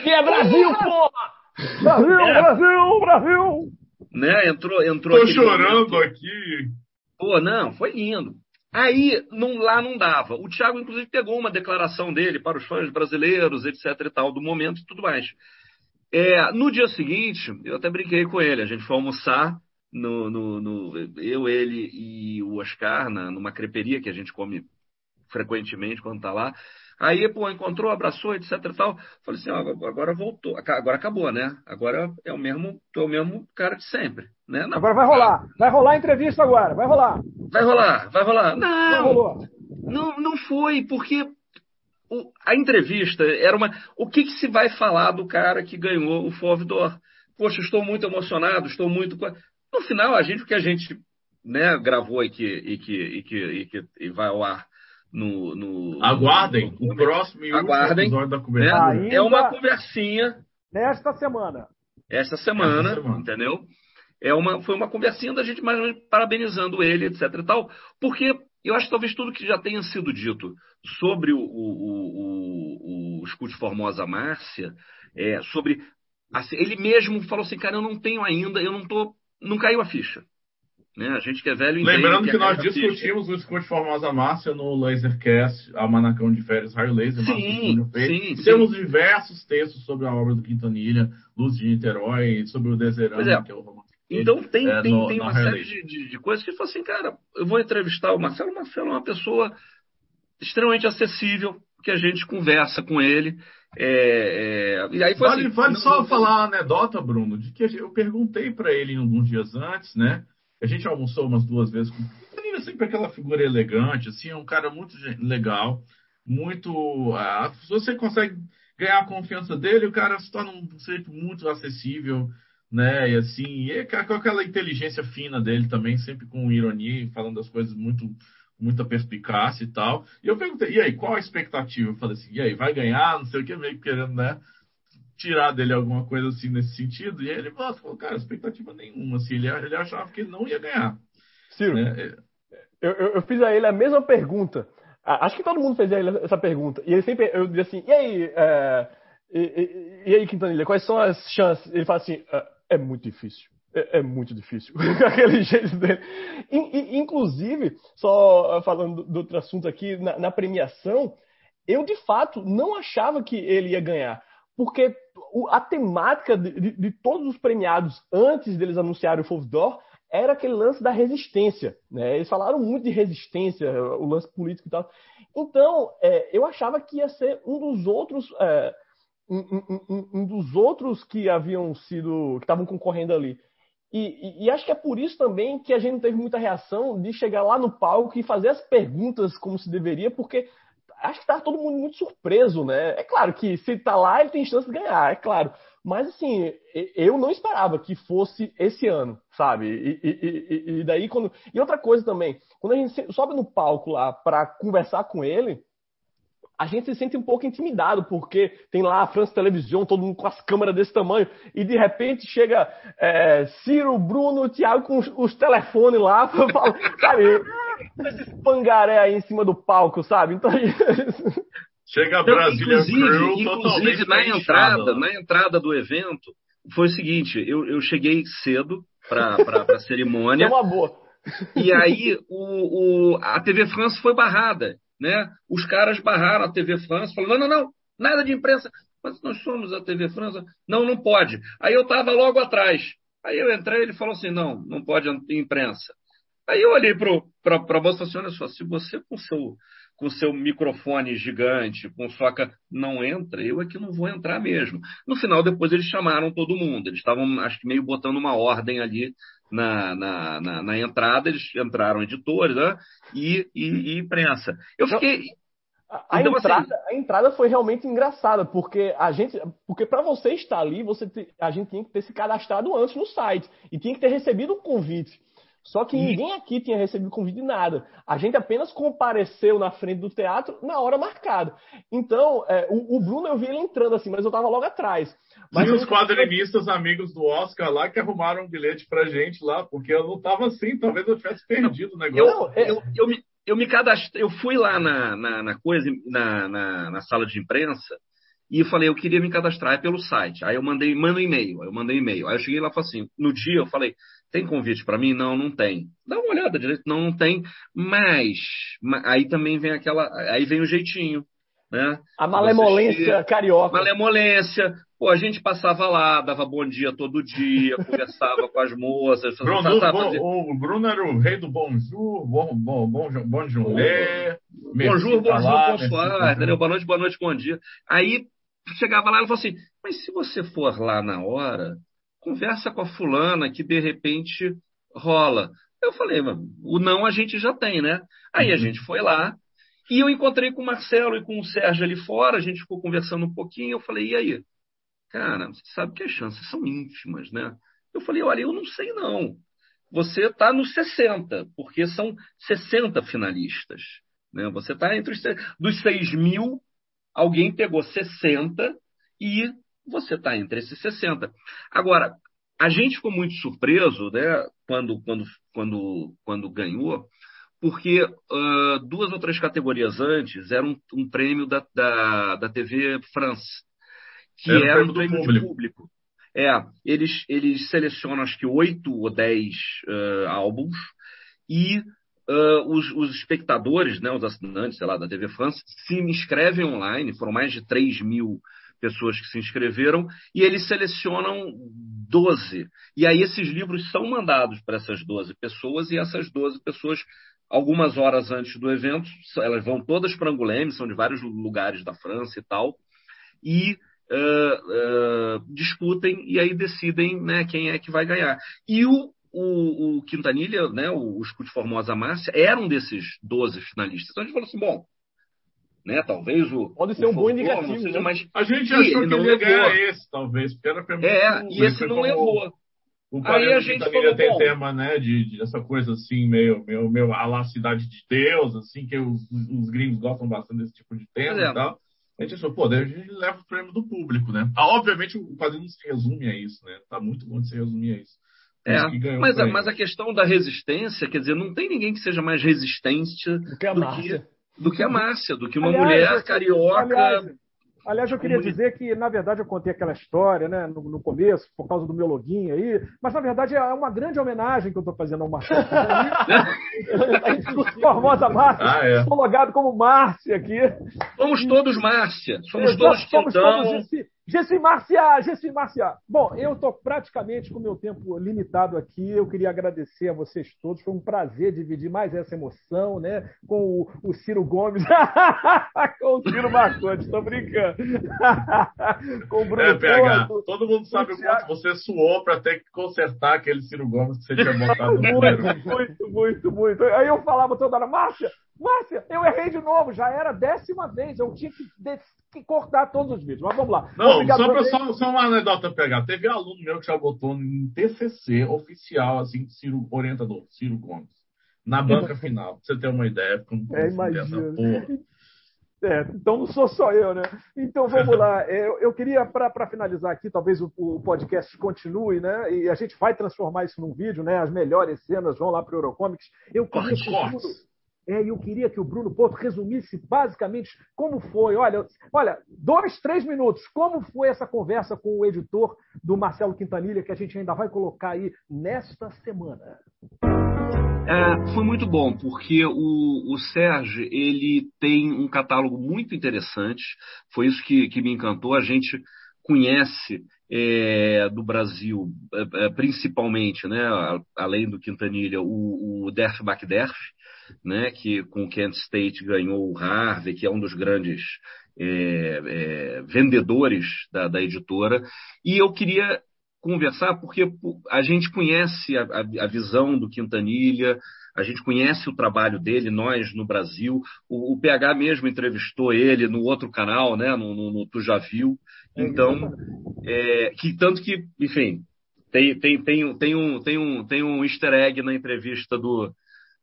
Que é Brasil, porra! Brasil, é. Brasil, Brasil! Né? Entrou, entrou. Tô chorando momento. aqui. Pô, não, foi lindo. Aí não, lá não dava. O Thiago, inclusive, pegou uma declaração dele para os fãs brasileiros, etc. e tal, do momento e tudo mais. É, no dia seguinte, eu até brinquei com ele. A gente foi almoçar no, no, no, eu, ele e o Oscar, na, numa creperia que a gente come frequentemente quando está lá. Aí, pô, encontrou, abraçou, etc e tal. Falei assim, ó, agora voltou, agora acabou, né? Agora é o mesmo, é o mesmo cara de sempre, né? Não, agora vai rolar, vai rolar a entrevista agora, vai rolar. Vai rolar, vai rolar. Não, não, não foi, porque o, a entrevista era uma. O que, que, se vai falar do cara que ganhou o Fovidor? Poxa, estou muito emocionado, estou muito. No final, a gente, o que a gente né, gravou e que, e que, e que, e que e vai ao ar no. no Aguardem no, o próximo e Aguardem, episódio da conversa. Né, é uma conversinha. Nesta semana. Esta semana, Esta semana. entendeu? É uma, foi uma conversinha da gente mais parabenizando ele, etc e tal, porque eu acho que talvez tudo que já tenha sido dito sobre o, o, o, o, o Escute Formosa Márcia, é, sobre. Assim, ele mesmo falou assim, cara, eu não tenho ainda, eu não estou não caiu a ficha. Né? A gente que é velho Lembrando que, que nós discutimos o Scott Formosa Márcia no Lasercast, a Manacão de Férias Raio Laser. Sim, sim, sim. Temos diversos textos sobre a obra do Quintanilha, Luz de Niterói, sobre o Deserano, é. que é o romance. Então tem, é, tem, no, tem uma série de, de, de, coisas que fala assim, cara, eu vou entrevistar o Marcelo. O Marcelo é uma pessoa extremamente acessível, que a gente conversa com ele. É, é, e aí foi vale, assim, vale só não... falar uma anedota, Bruno, de que eu perguntei para ele alguns dias antes, né? A gente almoçou umas duas vezes com ele, sempre aquela figura elegante, assim, é um cara muito legal, muito. Ah, se você consegue ganhar a confiança dele, o cara se torna um sujeito muito acessível, né? E assim, e com aquela inteligência fina dele também, sempre com ironia, falando das coisas muito muita perspicácia e tal. E eu perguntei, e aí, qual a expectativa? Eu falei assim, e aí, vai ganhar? Não sei o que, meio que querendo, né? Tirar dele alguma coisa assim nesse sentido. E aí ele falou, cara, expectativa nenhuma. Assim, ele, ele achava que ele não ia ganhar. Ciro, né? eu, eu, fiz a ele a mesma pergunta. Acho que todo mundo fez a ele essa pergunta. E ele sempre, eu dizia assim, e aí, é, e, e, e, aí, Quintanilha, quais são as chances? Ele fala assim, é, é muito difícil. É, é muito difícil. <laughs> Aquele jeito dele. inclusive, só falando do outro assunto aqui, na, na, premiação, eu de fato não achava que ele ia ganhar. Porque a temática de, de, de todos os premiados antes deles anunciarem o Fauve d'Or era aquele lance da resistência. Né? Eles falaram muito de resistência, o lance político e tal. Então, é, eu achava que ia ser um dos outros. É, um, um, um, dos outros que haviam sido. que estavam concorrendo ali. E, e, e, acho que é por isso também que a gente não teve muita reação de chegar lá no palco e fazer as perguntas como se deveria, porque acho que estava todo mundo muito surpreso, né? É claro que se está lá, ele tem chance de ganhar, é claro. Mas assim, eu não esperava que fosse esse ano, sabe? E, e, e, daí quando. E outra coisa também, quando a gente sobe no palco lá para conversar com ele, a gente se sente um pouco intimidado, porque tem lá a France Television, todo mundo com as câmeras desse tamanho, e de repente chega é, Ciro, Bruno, Thiago com os, os telefones lá, <laughs> sabe? Esses pangaré aí em cima do palco, sabe? Então. <laughs> Chega a Brasília inclusive, inclusive na entrada, na entrada do evento, foi o seguinte: eu, eu cheguei cedo para a <laughs> cerimônia. É uma boa. E aí o, o, a TV France foi barrada. Né? Os caras barraram a TV France, falando: não, não, não, nada de imprensa. Mas nós somos a TV France. Não, não pode. Aí eu estava logo atrás. Aí eu entrei ele falou assim: não, não pode imprensa. Aí eu olhei para a moça e falei assim: olha só, se você com seu com seu microfone gigante, com sua. Não entra, eu é que não vou entrar mesmo. No final, depois eles chamaram todo mundo. Eles estavam, acho que, meio botando uma ordem ali na, na, na, na entrada, eles entraram editores né? e, e, e imprensa. Eu fiquei. A, então, assim, entrada, assim, a entrada foi realmente engraçada, porque a gente, porque para você estar ali, você a gente tinha que ter se cadastrado antes no site e tinha que ter recebido um convite. Só que ninguém aqui tinha recebido convite de nada. A gente apenas compareceu na frente do teatro na hora marcada. Então, é, o, o, Bruno eu vi ele entrando assim, mas eu estava logo atrás. Mas os quadrinistas amigos do Oscar lá que arrumaram um bilhete pra gente lá, porque eu não estava assim, talvez eu tivesse perdido o negócio. Eu, eu, eu, me, eu me cadastrei, eu fui lá na, na, na coisa, na, na, na sala de imprensa, e eu falei, eu queria me cadastrar pelo site. Aí eu mandei, manda um e-mail. Aí eu mandei um e-mail. Aí eu cheguei lá e falei assim, no dia eu falei, tem convite para mim? Não, não tem. Dá uma olhada direito, não, não tem. Mas, aí também vem aquela, aí vem o jeitinho, né? A malemolência carioca. Malemolência. Pô, a gente passava lá, dava bom dia todo dia, conversava com as moças. Bruno, bom, O Bruno era o rei do bonjour, bom, bom, bom, bom journée. Bonjour, bonjour, bonsoir, entendeu? Boa noite, boa noite, bom dia. Aí chegava lá e falou assim, mas se você for lá na hora, conversa com a fulana que de repente rola. Eu falei, o não a gente já tem, né? Aí a uhum. gente foi lá e eu encontrei com o Marcelo e com o Sérgio ali fora, a gente ficou conversando um pouquinho, eu falei, e aí? Cara, você sabe que as chances são ínfimas, né? Eu falei, olha, eu não sei não. Você está nos 60, porque são 60 finalistas. Né? Você está entre os dos 6 mil, alguém pegou 60 e você está entre esses 60. Agora, a gente ficou muito surpreso né, quando, quando, quando, quando ganhou, porque uh, duas ou três categorias antes eram um, um prêmio da, da, da TV France, que era, era um prêmio público. público. É, eles, eles selecionam acho que oito ou dez uh, álbuns e uh, os, os, espectadores, né, os assinantes sei lá, da TV France, se inscrevem online, foram mais de 3 mil pessoas que se inscreveram, e eles selecionam 12. E aí esses livros são mandados para essas 12 pessoas, e essas 12 pessoas, algumas horas antes do evento, elas vão todas para Angoulême, são de vários lugares da França e tal, e uh, uh, discutem e aí decidem né, quem é que vai ganhar. E o, o, o Quintanilha, né, o, o Escute Formosa Márcia, era um desses 12 finalistas. Então a gente falou assim, bom, né? Talvez o. Pode ser o um bom indicativo. Seja né? mais... A gente achou que ele ia ganhar esse, talvez, porque era É, e esse não levou. O Aí a gente falou, tem bom, tema, né, de, de, essa coisa assim, meio, meio, meio a lá Cidade de Deus, assim, que os, os gringos gostam bastante desse tipo de tema é. e tal. A gente achou, pô, daí a gente leva o prêmio do público, né? Ah, obviamente o quadrinho não se resume a isso, né? Tá muito bom de se resumir a isso. É, mas, a, mas a questão da resistência, quer dizer, não tem ninguém que seja mais resistente do que a Márcia do que a Márcia, do que uma aliás, mulher carioca. Aliás, Aliás, eu queria dizer que, na verdade, eu contei aquela história né, no, no começo, por causa do meu login aí, mas, na verdade, é uma grande homenagem que eu estou fazendo ao Marcelo. <laughs> Formosa Márcia. Ah, é. Estou logado como Márcia aqui. Somos todos Márcia. Somos Exato, todos somos Quintão. todos Gessi- Márcia, Gessi Márcia. Bom, eu estou praticamente com o meu tempo limitado aqui. Eu queria agradecer a vocês todos. Foi um prazer dividir mais essa emoção, né? Com o, o Ciro Gomes, <laughs> com o Ciro Marcondes, estou brincando. <laughs> com o Bruno É, PH, Porto. todo mundo sabe o quanto você suou para ter que consertar aquele Ciro Gomes que você tinha primeiro. Muito, muito, muito, muito. Aí eu falava toda hora, Márcia, Márcia, eu errei de novo, já era a décima vez, eu tinha que, que cortar todos os vídeos. Mas vamos lá. Não, Só, pra, só, só uma anedota PH. Teve aluno meu que já botou em TCC oficial, assim, Ciro, orientador, Ciro Gomes. Na banca final, pra você ter uma ideia. Como, É, imagina. porra. <laughs> É, então não sou só eu, né? Então vamos lá. <laughs> É, Eu, eu queria, para finalizar aqui, talvez o, o podcast continue, né? E a gente vai transformar isso num vídeo, né? As melhores cenas vão lá para o Eurocomics. Eu queria Cortes, é, eu queria que o Bruno Porto resumisse basicamente como foi. Olha, olha, dois, três minutos. Como foi essa conversa com o editor do Marcelo Quintanilha, que a gente ainda vai colocar aí nesta semana. É, foi muito bom, porque o, o Sérgio ele tem um catálogo muito interessante. Foi isso que, que me encantou. A gente conhece é, do Brasil, é, é, principalmente, né, além do Quintanilha, o, o Derf Bakderf, né, que com o Kent State ganhou o Harvey, que é um dos grandes é, é, vendedores da, da editora. E eu queria conversar porque a gente conhece a, a- a visão do Quintanilha, a gente conhece o trabalho dele, nós no Brasil. O, o PH mesmo entrevistou ele no outro canal, né, no, no, no Tu Já Viu. Então, é, que tanto que, enfim, tem, tem, tem, tem, um, tem, um, tem um easter egg na entrevista do,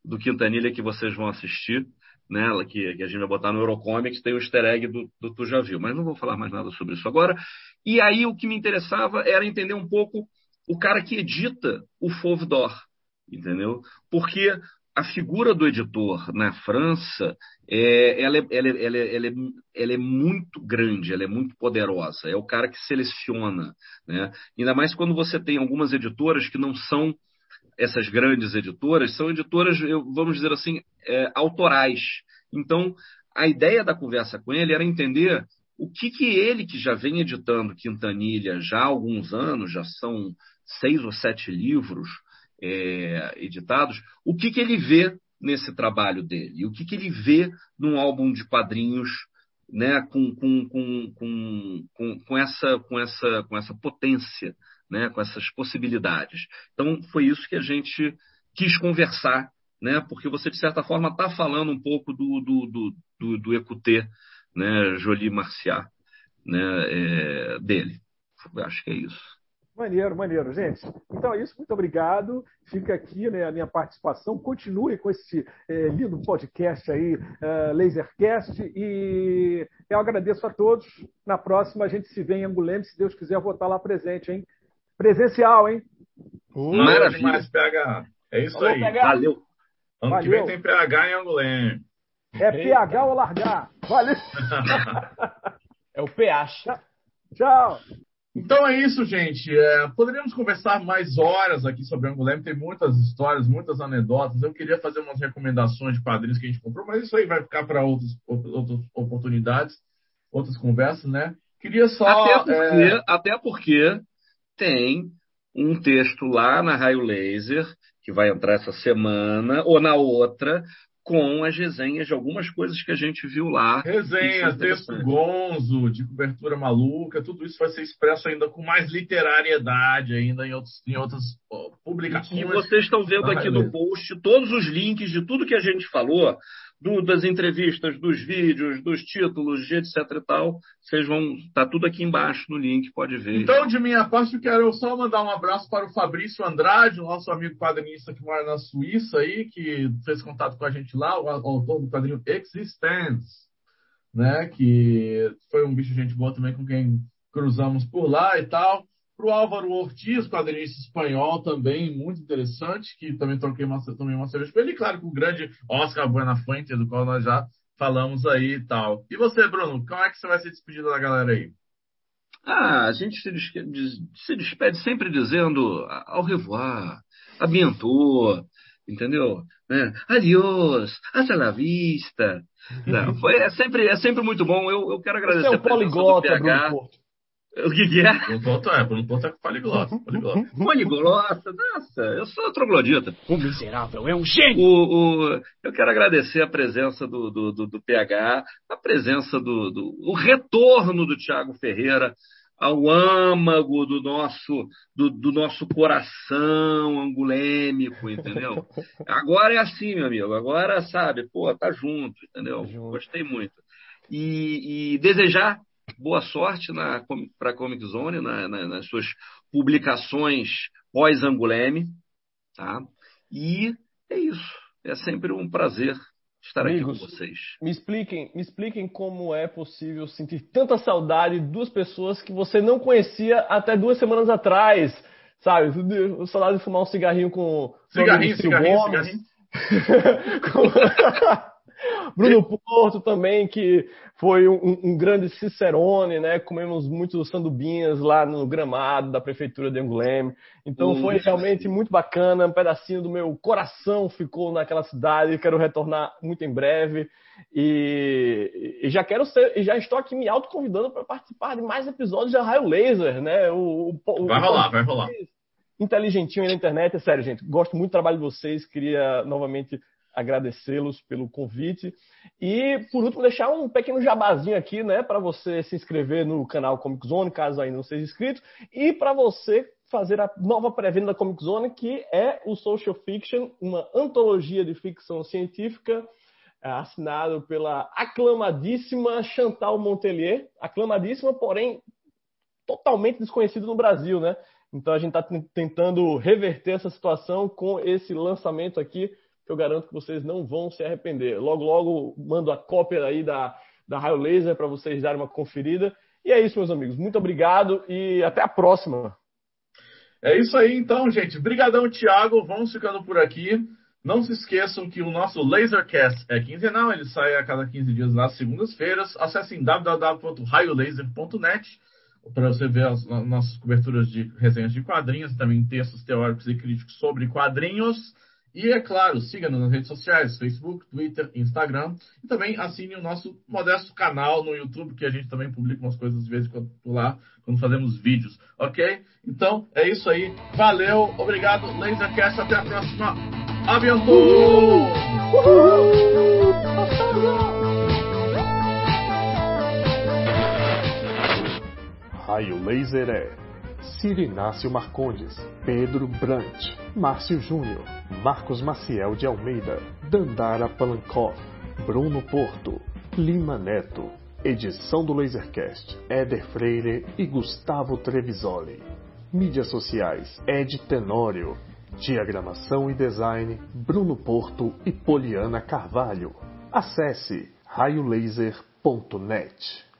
do Quintanilha que vocês vão assistir, né, que, que a gente vai botar no Eurocomics, tem o easter egg do, do Tu Já Viu, mas não vou falar mais nada sobre isso agora. E aí o que me interessava era entender um pouco o cara que edita o Fauve d'Or, entendeu? Porque a figura do editor na França, é, é, ela, é, ela, é, ela, é, ela é muito grande, ela é muito poderosa. É o cara que seleciona, né? Ainda mais quando você tem algumas editoras que não são essas grandes editoras, são editoras, vamos dizer assim, é, autorais. Então, a ideia da conversa com ele era entender o que, que ele, que já vem editando Quintanilha já há alguns anos, já são seis ou sete livros é, editados, o que, que ele vê nesse trabalho dele, o que, que ele vê num álbum de quadrinhos né, com, com, com, com, com, essa, com, essa, com essa potência, né, com essas possibilidades. Então, foi isso que a gente quis conversar, né, porque você, de certa forma, está falando um pouco do, do, do, do, do Écouté, né, Jolie Marciat, né, é, dele. Acho que é isso. Maneiro, maneiro, gente. Então é isso, muito obrigado. Fica aqui né, a minha participação. Continue com esse eh, lindo podcast aí, eh, Lasercast. E eu agradeço a todos. Na próxima a gente se vê em Anguleme, se Deus quiser, eu vou estar lá presente, hein? Presencial, hein? Valeu Maravilha. demais, PH. É isso Falou, aí. PH. Valeu. Ano que Valeu. vem tem PH em Angolém. É PH ou largar. Valeu. <laughs> É o PH. Tchau. Então é isso, gente. É, poderíamos conversar mais horas aqui sobre Angolém. Tem muitas histórias, muitas anedotas. Eu queria fazer umas recomendações de quadrinhos que a gente comprou, mas isso aí vai ficar para outras, outras oportunidades, outras conversas, né? Queria só. Até porque, é, até porque tem um texto lá na Raio Laser, que vai entrar essa semana, ou na outra, com as resenhas de algumas coisas que a gente viu lá. Resenha, texto gonzo, de cobertura maluca, tudo isso vai ser expresso ainda com mais literariedade ainda em, outros, em outras ó, E publicações. vocês estão vendo aqui no post todos os links de tudo que a gente falou, do- das entrevistas, dos vídeos, dos títulos, etc e tal. Vocês vão. Tá tudo aqui embaixo no link, pode ver. Então, de minha parte, eu quero só mandar um abraço para o Fabrício Andrade, o nosso amigo quadrinista que mora na Suíça aí, que fez contato com a gente lá, o autor do quadrinho Existence, né? Que foi um bicho gente boa também com quem cruzamos por lá e tal. Para o Álvaro Ortiz, quadrinista espanhol também, muito interessante, que também troquei uma, tomei uma cerveja com ele, e claro, com o grande Oscar Buenafuente, do qual nós já falamos aí e tal. E você, Bruno, como é que você vai se despedir da galera aí? Ah, a gente se, se despede sempre dizendo ao revoir, a bientôt, entendeu? É, Adiós, hasta la vista. <laughs> Não, foi, é, sempre, é sempre muito bom. Eu, eu quero agradecer Você é um PH. Bruno Porto. O que, que é? Bruno Porto é, Bruno Porto é poliglota. poliglota. <laughs> Poliglota, nossa, eu sou troglodita. O miserável é um gênio! O, o, eu quero agradecer a presença do, do, do, do PH, a presença do, do. o retorno do Thiago Ferreira ao âmago do nosso, do, do, nosso coração angulêmico, entendeu? <laughs> Agora é assim, meu amigo. Agora, sabe, pô, tá junto, entendeu? Junto. Gostei muito. E, e desejar boa sorte para a Comic Zone, na, na, nas suas publicações pós-anguleme, tá? E é isso. É sempre um prazer estar Amigos, aqui com vocês. Me expliquem, me expliquem como é possível sentir tanta saudade de duas pessoas que você não conhecia até duas semanas atrás. Sabe? O saudade de fumar um cigarrinho com Cigarrinho, cigarrinho, cigarrinho. <laughs> Com- <laughs> Bruno Porto também, que foi um, um grande cicerone, né? Comemos muitos sandubinhas lá no gramado da prefeitura de Anguleme. Então foi Isso. realmente muito bacana, um pedacinho do meu coração ficou naquela cidade. Quero retornar muito em breve e, e já quero ser, e já estou aqui me autoconvidando para participar de mais episódios de Raio Laser, né? O, o- o- Vai rolar, vai rolar. inteligentinho aí na internet. É sério, gente. Gosto muito do trabalho de vocês. Queria novamente agradecê-los pelo convite. E, por último, deixar um pequeno jabazinho aqui, né, para você se inscrever no canal Comic Zone, caso ainda não seja inscrito, e para você fazer a nova pré-venda da Comic Zone, que é o Social Fiction, uma antologia de ficção científica é, assinado pela aclamadíssima Chantal Montelier, aclamadíssima, porém totalmente desconhecido no Brasil, né? Então a gente está tentando reverter essa situação com esse lançamento aqui, que eu garanto que vocês não vão se arrepender. Logo, logo mando a cópia aí da, da Raio Laser para vocês darem uma conferida. E é isso, meus amigos. Muito obrigado e até a próxima. É isso aí, então, gente. Brigadão, Thiago. Vamos ficando por aqui. Não se esqueçam que o nosso Lasercast é quinzenal, ele sai a cada 15 dias nas segundas-feiras. Acessem www.raiolaser.net para você ver as no- nossas coberturas de resenhas de quadrinhos, também textos teóricos e críticos sobre quadrinhos. E, é claro, siga-nos nas redes sociais, Facebook, Twitter, Instagram. E também assine o nosso modesto canal no YouTube, que a gente também publica umas coisas de vez em quando lá, quando fazemos vídeos, ok? Então, é isso aí. Valeu, obrigado, Lasercast. Até a próxima. Aventura! Raio Laser é Cirinácio Marcondes, Pedro Brant, Márcio Júnior, Marcos Maciel de Almeida, Dandara Palankoff, Bruno Porto, Lima Neto. Edição do Lasercast, Éder Freire e Gustavo Trevisoli. Mídias sociais, Ed Tenório. Diagramação e design, Bruno Porto e Poliana Carvalho. Acesse raiolaser.net.